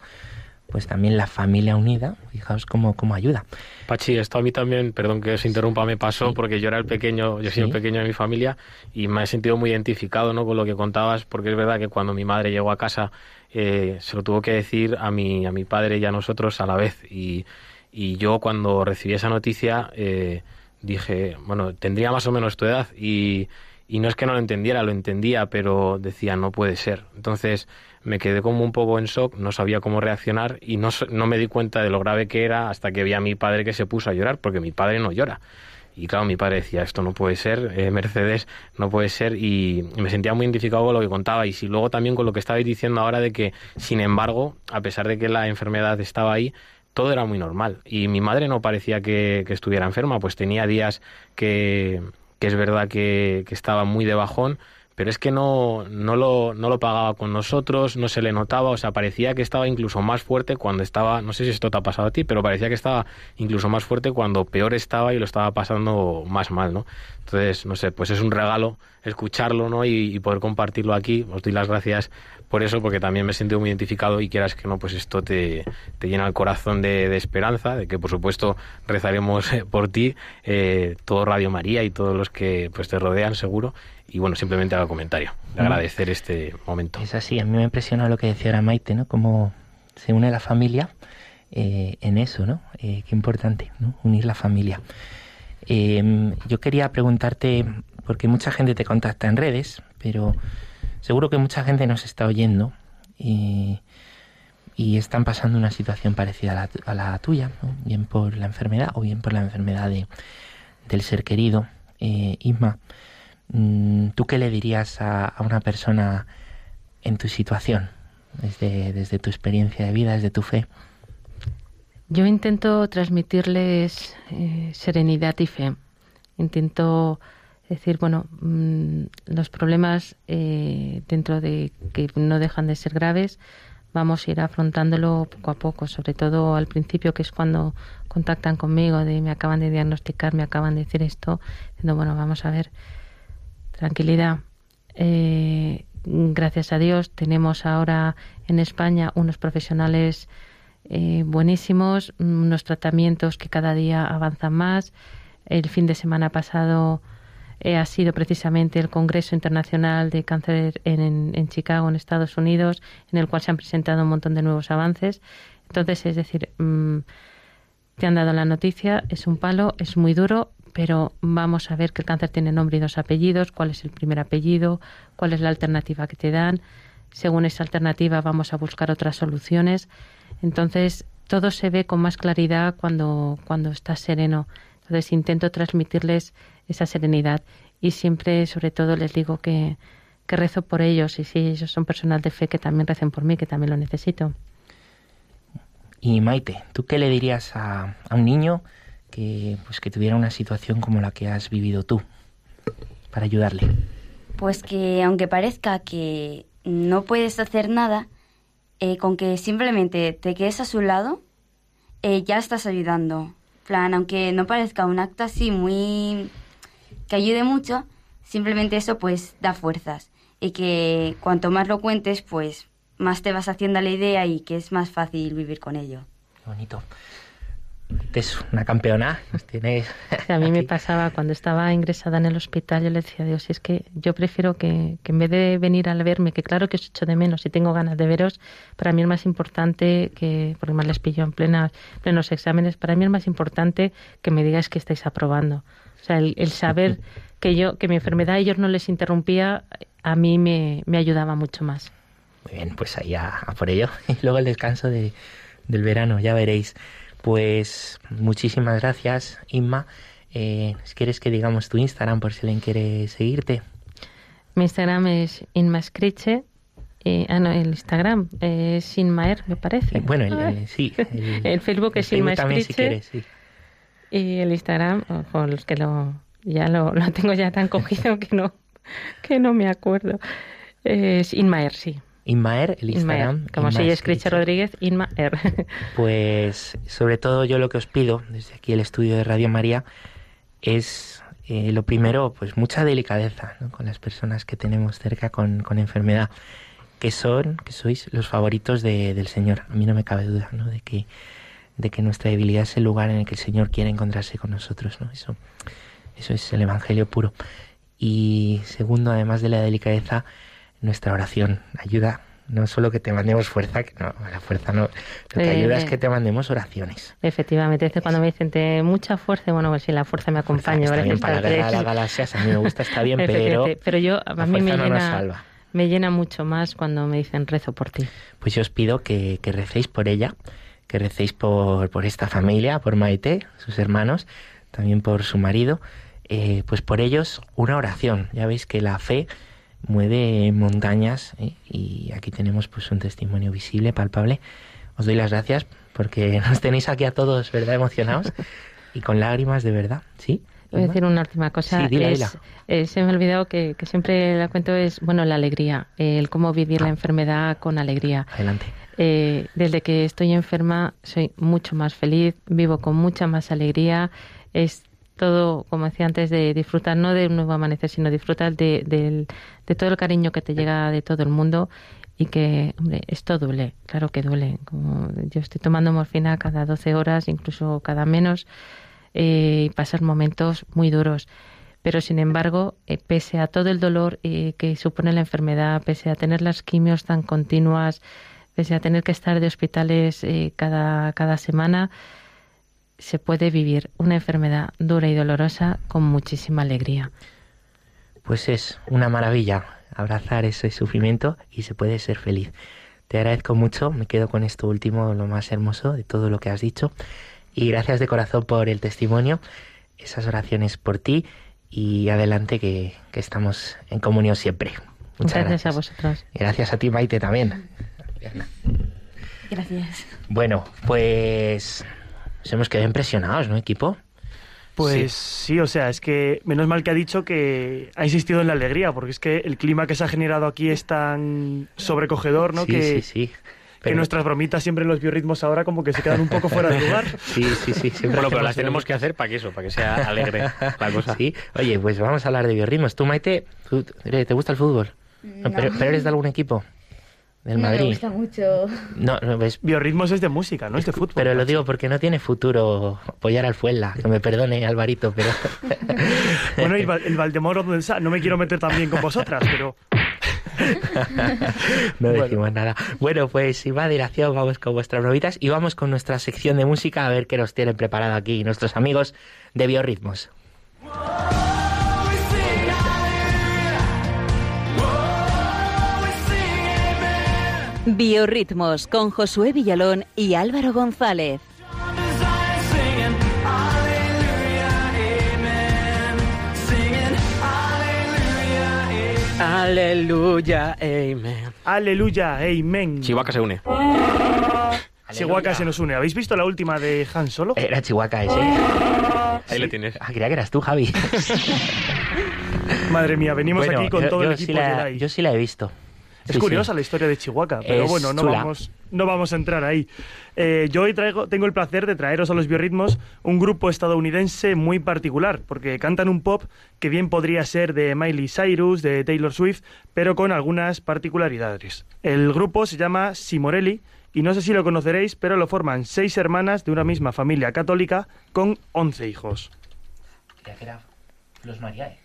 pues también la familia unida, fijaos cómo, cómo ayuda. Pachi, esto a mí también, perdón que os interrumpa, me pasó sí. porque yo era el pequeño, yo soy sí. el pequeño de mi familia y me he sentido muy identificado ¿no? con lo que contabas, porque es verdad que cuando mi madre llegó a casa eh, se lo tuvo que decir a mi, a mi padre y a nosotros a la vez. Y, y yo cuando recibí esa noticia eh, dije, bueno, tendría más o menos tu edad y, y no es que no lo entendiera, lo entendía, pero decía, no puede ser. Entonces me quedé como un poco en shock, no sabía cómo reaccionar y no, no me di cuenta de lo grave que era hasta que vi a mi padre que se puso a llorar, porque mi padre no llora. Y claro, mi padre decía, esto no puede ser, eh, Mercedes no puede ser, y, me sentía muy identificado con lo que contaba. Y si luego también con lo que estabais diciendo ahora de que, sin embargo, a pesar de que la enfermedad estaba ahí, todo era muy normal. Y mi madre no parecía que, que estuviera enferma, pues tenía días que, que es verdad que, que estaba muy de bajón, pero es que no, no, lo, no lo pagaba con nosotros, no se le notaba, o sea, parecía que estaba incluso más fuerte cuando estaba, no sé si esto te ha pasado a ti, pero parecía que estaba incluso más fuerte cuando peor estaba y lo estaba pasando más mal, ¿no? Entonces, no sé, pues es un regalo escucharlo, ¿no? Y, poder compartirlo aquí. Os doy las gracias por eso, porque también me he sentido muy identificado y quieras que no, pues esto te, te llena el corazón de, esperanza, de que por supuesto rezaremos por ti, eh, todo Radio María y todos los que pues te rodean, seguro y bueno, simplemente hago comentario, de agradecer este momento. Es así, a mí me impresiona lo que decía ahora Maite, ¿no? Cómo se une la familia eh, en eso, ¿no? Eh, qué importante, ¿no? Unir la familia. Em, yo quería preguntarte, porque mucha gente te contacta en redes, pero seguro que mucha gente nos está oyendo y, están pasando una situación parecida a la, a la tuya, ¿no? bien por la enfermedad o bien por la enfermedad de, del ser querido. Eh, Isma, ¿Tú qué le dirías a, una persona en tu situación, desde, desde tu experiencia de vida, desde tu fe? Yo intento transmitirles eh, serenidad y fe. Intento decir, bueno, mm, los problemas eh, dentro de que no dejan de ser graves, vamos a ir afrontándolo poco a poco, sobre todo al principio, que es cuando contactan conmigo, de me acaban de diagnosticar, me acaban de decir esto, diciendo, bueno, vamos a ver, tranquilidad. Eh, gracias a Dios tenemos ahora en España unos profesionales eh, buenísimos, unos tratamientos que cada día avanzan más. El fin de semana pasado eh, ha sido precisamente el Congreso Internacional de Cáncer en, Chicago, en Estados Unidos, en el cual se han presentado un montón de nuevos avances. Entonces, es decir, mm, te han dado la noticia, es un palo, es muy duro, pero vamos a ver que el cáncer tiene nombre y dos apellidos, cuál es el primer apellido, cuál es la alternativa que te dan. Según esa alternativa vamos a buscar otras soluciones. Entonces, todo se ve con más claridad cuando, cuando estás sereno. Entonces, intento transmitirles esa serenidad y siempre, sobre todo, les digo que, que rezo por ellos y si ellos son personal de fe, que también recen por mí, que también lo necesito. Y Maite, ¿tú qué le dirías a, a un niño que, pues, que tuviera una situación como la que has vivido tú, para ayudarle? Pues que aunque parezca que no puedes hacer nada, eh, con que simplemente te quedes a su lado, eh, ya estás ayudando. plan, aunque no parezca un acto así muy... que ayude mucho, simplemente eso pues da fuerzas. Y que cuanto más lo cuentes, pues más te vas haciendo la idea y que es más fácil vivir con ello. bonito es una campeona, tienes... a mí me pasaba cuando estaba ingresada en el hospital, yo le decía a Dios, es que yo prefiero que, en vez de venir a verme, que claro que os echo de menos y tengo ganas de veros, para mí es más importante que, porque más les pillo en plena, plenos exámenes, para mí es más importante que me digáis que estáis aprobando. O sea, el, saber que yo, que mi enfermedad a ellos no les interrumpía, a mí me, ayudaba mucho más. Muy bien, pues ahí a, por ello. Y luego el descanso de, del verano, ya veréis. Pues muchísimas gracias, Inma. Eh, ¿Quieres que digamos tu Instagram por si alguien quiere seguirte? Mi Instagram es Inma Eh, ah, no, el Instagram es Inmaer, me parece. Eh, bueno, el, sí. El, Facebook es Inma también, si quieres, sí. Y el Instagram, con los que lo ya lo, lo, tengo ya tan cogido que no que no me acuerdo. Es Inmaer, sí. Inmaer, el Instagram. como si es Rodríguez, Inmaer. Pues sobre todo yo lo que os pido desde aquí el estudio de Radio María es eh, lo primero, pues mucha delicadeza con las personas que tenemos cerca con, con, enfermedad, que son, que sois los favoritos de, del Señor. A mí no me cabe duda ¿no? de, que, de que nuestra debilidad es el lugar en el que el Señor quiere encontrarse con nosotros. ¿no? Eso, eso es el Evangelio puro. Y segundo, además de la delicadeza, nuestra oración, ayuda No solo que te mandemos fuerza, que no, la fuerza no. Lo que Eh, ayuda es eh. que te mandemos oraciones. Efectivamente, es cuando me dicen "Te- mucha fuerza, bueno, pues si la fuerza me acompaña. está ¿verdad? bien para la está las galaxias, a mí me gusta, está bien, pero pero yo, a la mí me fuerza no nos llena, salva. me llena mucho más cuando me dicen rezo por ti. Pues yo os pido que, que recéis por ella, que recéis por, por esta familia, por Maite, sus hermanos, también por su marido, eh, pues por ellos una oración. Ya veis que la fe mueve montañas ¿eh? y aquí tenemos pues un testimonio visible, palpable. Os doy las gracias porque nos tenéis aquí a todos, ¿verdad? Emocionados y con lágrimas de verdad, ¿sí? Voy a decir una última cosa. Sí, es, dila. eh, se me ha olvidado que, que siempre la cuento es, bueno, la alegría, el cómo vivir la enfermedad con alegría. Adelante. Eh, desde que estoy enferma soy mucho más feliz, vivo con mucha más alegría. Es todo, como decía antes, de disfrutar no de un nuevo amanecer, sino disfrutar de, del- de todo el cariño que te llega de todo el mundo y que, hombre, esto duele, claro que duele. Como yo estoy tomando morfina cada 12 horas, incluso cada menos, eh, y pasar momentos muy duros. Pero sin embargo, eh, pese a todo el dolor eh, que supone la enfermedad, pese a tener las quimios tan continuas, pese a tener que estar de hospitales eh, cada, cada semana, se puede vivir una enfermedad dura y dolorosa con muchísima alegría. Pues es una maravilla abrazar ese sufrimiento y se puede ser feliz. Te agradezco mucho, me quedo con esto último, lo más hermoso de todo lo que has dicho. Y gracias de corazón por el testimonio, esas oraciones por ti y adelante que, que estamos en comunión siempre. Muchas gracias, gracias. a vosotros. Y gracias a ti, Maite, también. Gracias. Bueno, pues nos hemos quedado impresionados, ¿no, equipo? Pues sí. o sea, es que menos mal que ha dicho que ha insistido en la alegría, porque es que el clima que se ha generado aquí es tan sobrecogedor, ¿no? Sí, que, sí, sí. que nuestras bromitas siempre en los biorritmos ahora como que se quedan un poco fuera de lugar. Sí, sí, sí. siempre Bueno, pero las tenemos que hacer para que eso, para que sea alegre la cosa. Sí, oye, pues vamos a hablar de biorritmos. Tú, Maite, ¿tú- ¿te gusta el fútbol? No, Pero, pero eres de algún equipo? ¿Del no Madrid? me gusta mucho. No, no, ves, Biorritmos es de música, no es de fútbol. pero lo digo porque no tiene futuro apoyar al Fuenla. Que me perdone, Alvarito, pero... Bueno, y el, Val- el Valdemoro no me quiero meter también con vosotras, pero no Bueno. decimos nada. Bueno, pues más dilación, vamos con vuestras bromitas y vamos con nuestra sección de música a ver qué nos tienen preparado aquí nuestros amigos de Biorritmos. Biorritmos con Josué Villalón y Álvaro González. Aleluya, amen. aleluya, amen. Chihuahua se une. Chihuahua se nos une. ¿Habéis visto la última de Han Solo? Era Chihuahua ese. Ahí le tienes. Ah, creía que eras tú, Javi. Madre mía, venimos Bueno, aquí con yo- todo el equipo sí la-. Yo sí la he visto. Es Sí, curiosa sí. la historia de Chihuahua, pero Es bueno, no chula. vamos, no vamos a entrar ahí. Eh, yo hoy traigo, tengo el placer de traeros a los biorritmos un grupo estadounidense muy particular, porque cantan un pop que bien podría ser de Miley Cyrus, de Taylor Swift, pero con algunas particularidades. El grupo se llama Simorelli y no sé si lo conoceréis, pero lo forman seis hermanas de una misma familia católica con 11 hijos. Creía que era Flos Mariae.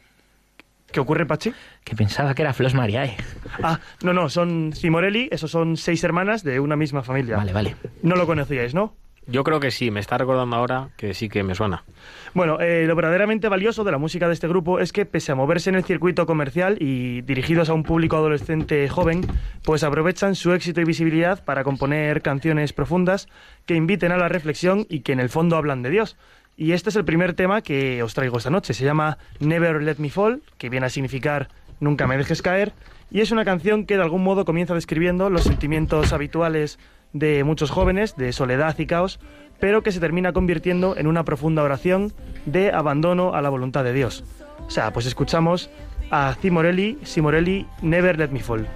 ¿Qué ocurre, Pachi? Que pensaba que era Flos Mariae. Ah, no, no, son Simorelli, esos son seis hermanas de una misma familia. Vale, vale. No lo conocíais, ¿no? Yo creo que sí, me está recordando ahora que sí que me suena. Bueno, eh, lo verdaderamente valioso de la música de este grupo es que, pese a moverse en el circuito comercial y dirigidos a un público adolescente joven, pues aprovechan su éxito y visibilidad para componer canciones profundas que inviten a la reflexión y que en el fondo hablan de Dios. Y este es el primer tema que os traigo esta noche. Se llama Never Let Me Fall, que viene a significar Nunca me dejes caer, y es una canción que de algún modo comienza describiendo los sentimientos habituales de muchos jóvenes, de soledad y caos, pero que se termina convirtiendo en una profunda oración de abandono a la voluntad de Dios. O sea, pues escuchamos a Simorelli, Simorelli, Never Let Me Fall.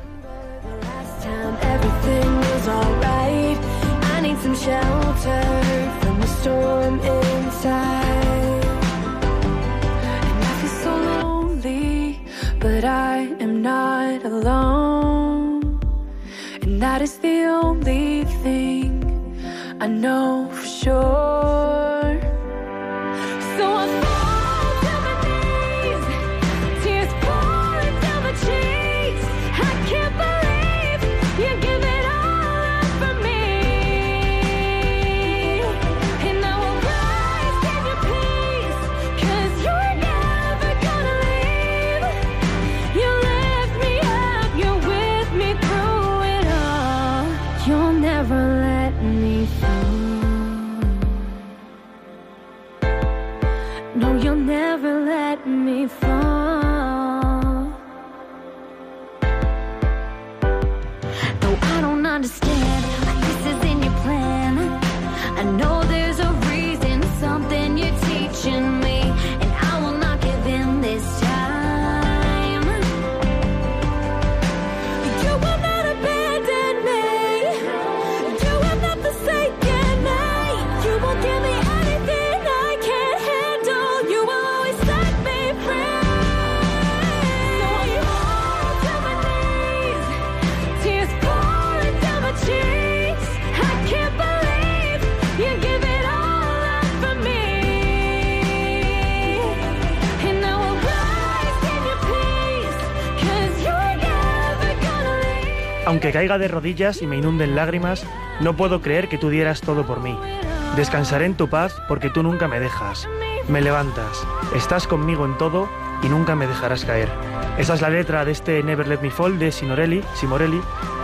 Storm inside. And I feel so lonely, but I am not alone. And that is the only thing I know for sure. So I never let me fall. Aunque caiga de rodillas y me inunden lágrimas, no puedo creer que tú dieras todo por mí. Descansaré en tu paz porque tú nunca me dejas. Me levantas, estás conmigo en todo y nunca me dejarás caer. Esa es la letra de este Never Let Me Fall de Sinorelli. Simorelli.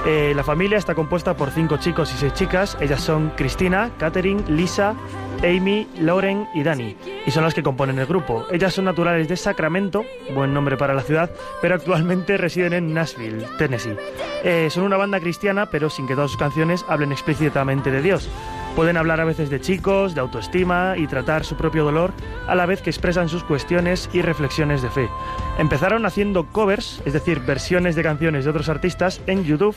Eh, la familia está compuesta por cinco chicos y seis chicas. Ellas son Cristina, Catherine, Lisa, Amy, Lauren y Dani. Y son las que componen el grupo. Ellas son naturales de Sacramento, buen nombre para la ciudad, pero actualmente residen en Nashville, Tennessee. Eh, son una banda cristiana, pero sin que todas sus canciones hablen explícitamente de Dios. Pueden hablar a veces de chicos, de autoestima y tratar su propio dolor, a la vez que expresan sus cuestiones y reflexiones de fe. Empezaron haciendo covers, es decir, versiones de canciones de otros artistas, en YouTube,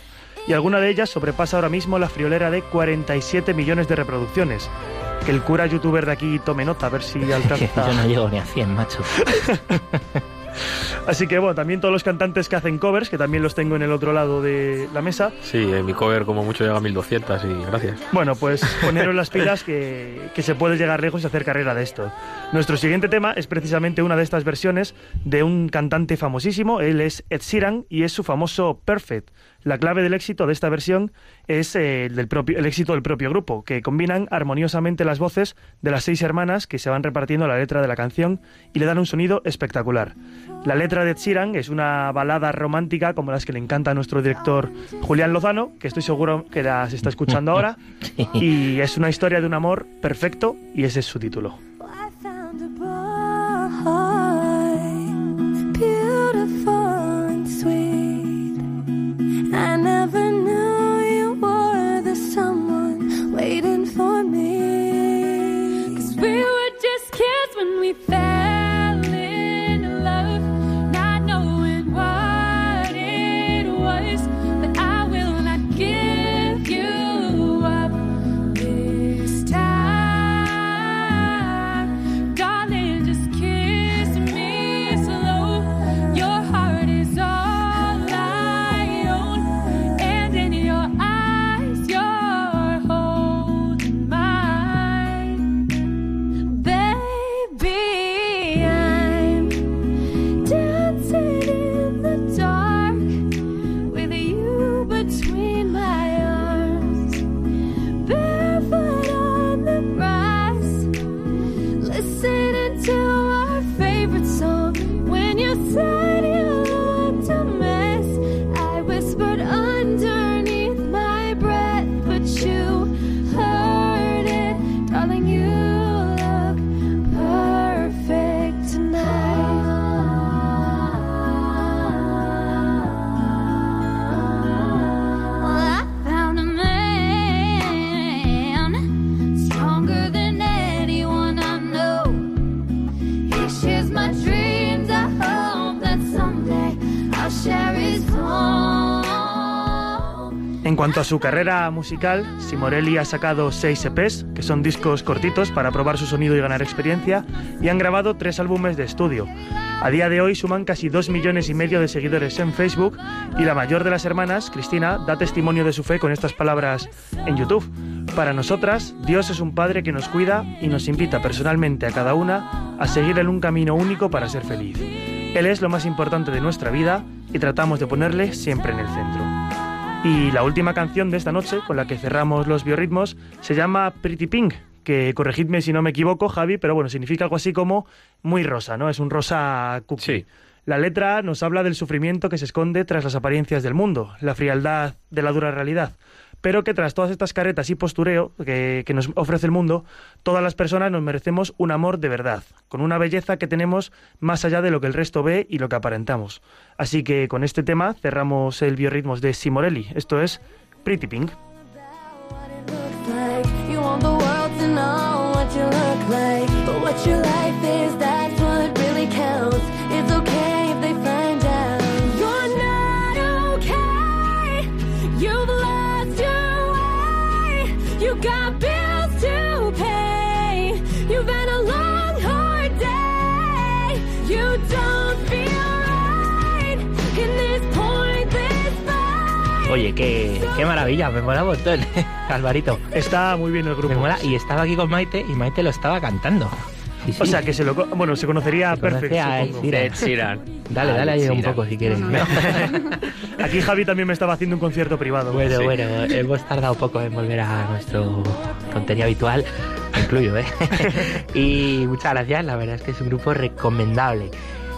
y alguna de ellas sobrepasa ahora mismo la friolera de 47 millones de reproducciones. Que el cura youtuber de aquí tome nota, a ver si alcanza. Yo no llego ni a 100, macho. Así que bueno, también todos los cantantes que hacen covers, que también los tengo en el otro lado de la mesa, Sí, en mi cover como mucho llega a 1200 y gracias. Bueno, pues poneros las pilas que, que se puede llegar lejos y hacer carrera de esto. Nuestro siguiente tema es precisamente una de estas versiones de un cantante famosísimo. Él es Ed Sheeran y es su famoso Perfect. La clave del éxito de esta versión es eh, el, del propio, el éxito del propio grupo, que combinan armoniosamente las voces de las seis hermanas que se van repartiendo la letra de la canción y le dan un sonido espectacular. La letra de Sheeran es una balada romántica como las que le encanta a nuestro director Julián Lozano, que estoy seguro que las está escuchando ahora, y es una historia de un amor perfecto y ese es su título. be fair. Cuanto a su carrera musical, Simorelli ha sacado seis EPs, que son discos cortitos para probar su sonido y ganar experiencia, y han grabado tres álbumes de estudio. A día de hoy suman casi dos millones y medio de seguidores en Facebook y la mayor de las hermanas, Cristina, da testimonio de su fe con estas palabras en YouTube. Para nosotras, Dios es un Padre que nos cuida y nos invita personalmente a cada una a seguir en un camino único para ser feliz. Él es lo más importante de nuestra vida y tratamos de ponerle siempre en el centro. Y la última canción de esta noche, con la que cerramos los biorritmos, se llama Pretty Pink, que corregidme si no me equivoco, Javi, pero bueno, significa algo así como muy rosa, ¿no? Es un rosa cookie. Sí. La letra nos habla del sufrimiento que se esconde tras las apariencias del mundo, la frialdad de la dura realidad. Pero que tras todas estas caretas y postureo que, nos ofrece el mundo, todas las personas nos merecemos un amor de verdad, con una belleza que tenemos más allá de lo que el resto ve y lo que aparentamos. Así que con este tema cerramos el biorritmos de Simorelli. Esto es Pretty Pink. Oye, qué, qué maravilla, me mola un montón, Alvarito. Está muy bien el grupo. Me mola, y estaba aquí con Maite y Maite lo estaba cantando. Sí, sí. O sea que se lo bueno, se conocería Se perfecto. a. Ed Sheeran. Dale, dale ahí un poco si quieres. Aquí Javi también me estaba haciendo un concierto privado. Bueno, Sí. bueno, hemos tardado poco en volver a nuestro contenido habitual, me incluyo, ¿eh? y muchas gracias, la verdad es que es un grupo recomendable.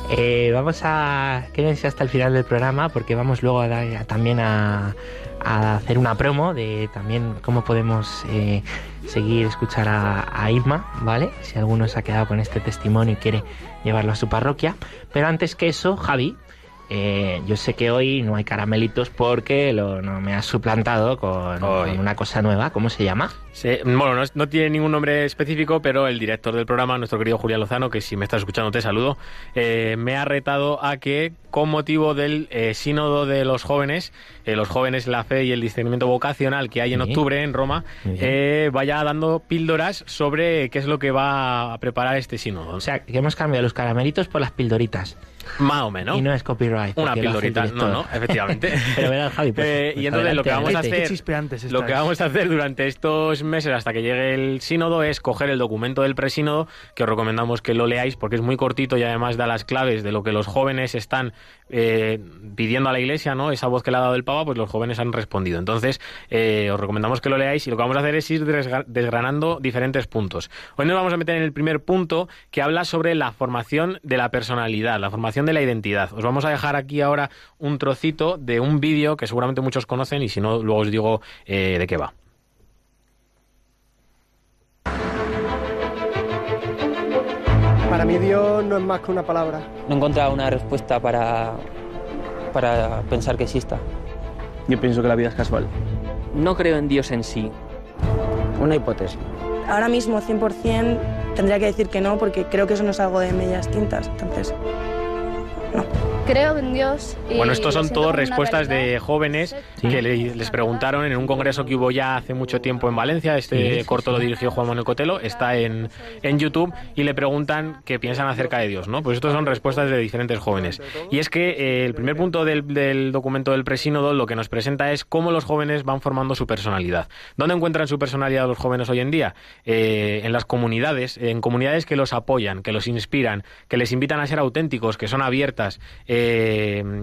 Eh, vamos a quédense hasta el final del programa porque vamos luego a dar- también a, hacer una promo de también cómo podemos eh, seguir escuchar a, a Isma, ¿vale? Si alguno se ha quedado con este testimonio y quiere llevarlo a su parroquia. Pero antes que eso, Javi, eh, yo sé que hoy no hay caramelitos porque lo, no me has suplantado con, una cosa nueva. ¿Cómo se llama? Sí, bueno, no, es- no tiene ningún nombre específico, pero el director del programa, nuestro querido Julián Lozano, que si me estás escuchando te saludo, eh, me ha retado a que, con motivo del eh, sínodo de los jóvenes, eh, los jóvenes, la fe y el discernimiento vocacional que hay en Sí. octubre en Roma, eh, vaya dando píldoras sobre qué es lo que va a preparar este sínodo. O sea, que hemos cambiado los caramelitos por las pildoritas. Más o menos. Y no es copyright. Una pildorita, no, no, efectivamente. Pero verás, Javi, pues, Eh, pues y entonces lo que vamos a adelante. Hacer, lo que vamos a hacer durante estos meses hasta que llegue el sínodo es coger el documento del presínodo, que os recomendamos que lo leáis porque es muy cortito y además da las claves de lo que los jóvenes están eh, pidiendo a la iglesia, ¿no? Esa voz que le ha dado el Papa, pues los jóvenes han respondido. Entonces, eh, os recomendamos que lo leáis y lo que vamos a hacer es ir desgra- desgranando diferentes puntos. Hoy nos vamos a meter en el primer punto que habla sobre la formación de la personalidad, la formación de la identidad. Os vamos a dejar aquí ahora un trocito de un vídeo que seguramente muchos conocen y si no, luego os digo eh, de qué va. Para mí Dios no es más que una palabra. No he encontrado una respuesta para, para pensar que exista. Yo pienso que la vida es casual. No creo en Dios en sí. Una hipótesis. Ahora mismo 100% tendría que decir que no porque creo que eso no es algo de medias tintas. Entonces, 어? Creo en Dios. y Bueno, estos son todas respuestas de jóvenes que le- les preguntaron en un congreso que hubo ya hace mucho tiempo en Valencia. Este Sí, sí, corto sí. lo dirigió Juan Manuel Cotelo, está en, en YouTube y le preguntan qué piensan acerca de Dios, ¿no? Pues estos son respuestas de diferentes jóvenes. Y es que eh, el primer punto del, del documento del presínodo lo que nos presenta es cómo los jóvenes van formando su personalidad. ¿Dónde encuentran su personalidad los jóvenes hoy en día? Eh, en las comunidades, en comunidades que los apoyan, que los inspiran, que les invitan a ser auténticos, que son abiertas. eh,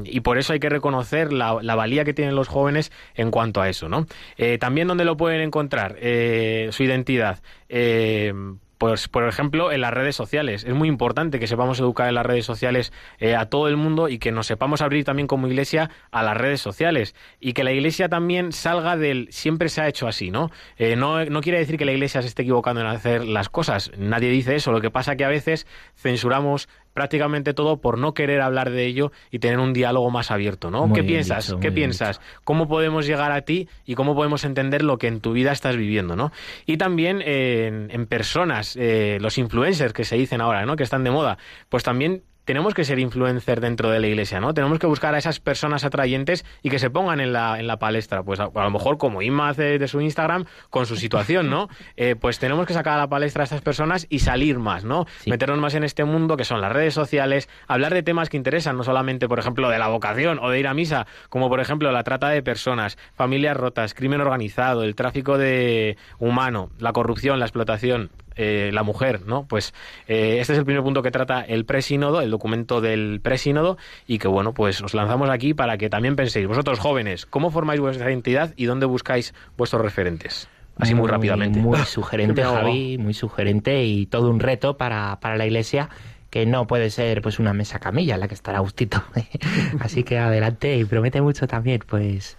y por eso hay que reconocer la, valía que tienen los jóvenes en cuanto a eso, ¿no? Eh, también donde lo pueden encontrar Eh, su identidad. Eh, pues, por ejemplo, en las redes sociales. Es muy importante que sepamos educar en las redes sociales eh, a todo el mundo y que nos sepamos abrir también como iglesia a las redes sociales. Y que la iglesia también salga del siempre se ha hecho así, ¿no? Eh, no, no quiere decir que la iglesia se esté equivocando en hacer las cosas. Nadie dice eso. Lo que pasa que a veces censuramos prácticamente todo por no querer hablar de ello y tener un diálogo más abierto, ¿no? Muy ¿Qué piensas? dicho, ¿Qué piensas? ¿Cómo podemos llegar a ti y cómo podemos entender lo que en tu vida estás viviendo, ¿no? Y también eh, en, en personas, eh, los influencers que se dicen ahora, ¿no? Que están de moda, pues también tenemos que ser influencer dentro de la iglesia, ¿no? Tenemos que buscar a esas personas atrayentes y que se pongan en la, en la palestra. Pues a, a lo mejor como Inma hace de su Instagram con su situación, ¿no? Eh, pues tenemos que sacar a la palestra a estas personas y salir más, ¿no? Sí. Meternos más en este mundo que son las redes sociales, hablar de temas que interesan, no solamente, por ejemplo, de la vocación o de ir a misa, como por ejemplo la trata de personas, familias rotas, crimen organizado, el tráfico de humano, la corrupción, la explotación, eh, la mujer, ¿no? Pues eh, este es el primer punto que trata el presínodo, el documento del presínodo, y que bueno, pues os lanzamos aquí para que también penséis, vosotros jóvenes, ¿cómo formáis vuestra identidad y dónde buscáis vuestros referentes? Así muy, rápidamente. Muy sugerente. Javi, muy sugerente y todo un reto para, para la iglesia que no puede ser pues una mesa camilla en la que estará gustito. Así que adelante y promete mucho también, pues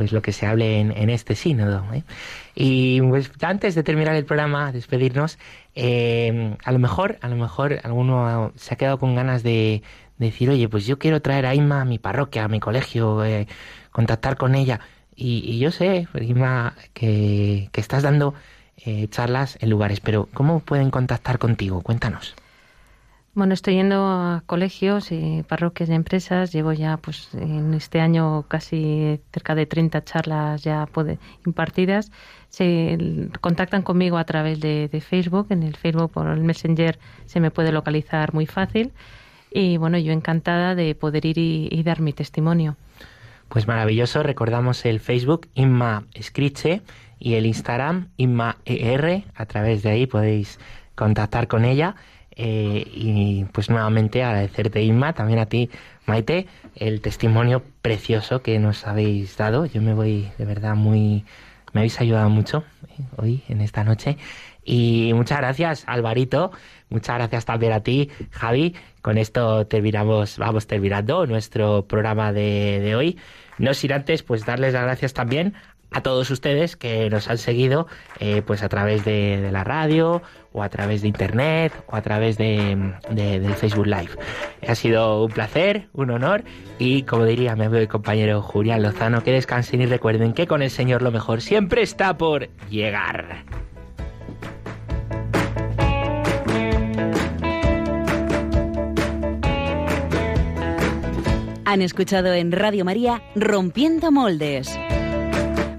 pues lo que se hable en, este sínodo. ¿eh? Y pues antes de terminar el programa, despedirnos, eh, a lo mejor, a lo mejor alguno se ha quedado con ganas de, de decir, oye, pues yo quiero traer a Inma a mi parroquia, a mi colegio, eh, contactar con ella. Y, y yo sé, Inma, que, estás dando charlas en lugares, pero ¿cómo pueden contactar contigo? Cuéntanos. Bueno, estoy yendo a colegios y parroquias y empresas. Llevo ya, pues, en este año casi cerca de 30 charlas ya impartidas. Se contactan conmigo a través de, Facebook. En el Facebook por el Messenger se me puede localizar muy fácil. Y bueno, yo encantada de poder ir y, dar mi testimonio. Pues maravilloso, recordamos el Facebook Inma Escriche y el Instagram Inma ER, a través de ahí podéis contactar con ella. Eh, y pues nuevamente agradecerte Inma, también a ti Maite, el testimonio precioso que nos habéis dado. Yo me voy de verdad muy... Me habéis ayudado mucho eh, hoy, en esta noche. Y muchas gracias, Alvarito. Muchas gracias también a ti, Javi. Con esto terminamos, vamos terminando nuestro programa de, de hoy. No sin antes, pues darles las gracias también a todos ustedes que nos han seguido eh, pues a través de, la radio o a través de internet o a través de, Facebook Live. Ha sido un placer, un honor y como diría mi amigo y compañero Julián Lozano, que descansen y recuerden que con el Señor lo mejor siempre está por llegar. Han escuchado en Radio María Rompiendo Moldes,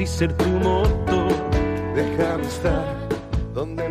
y ser tu motor. Déjame estar donde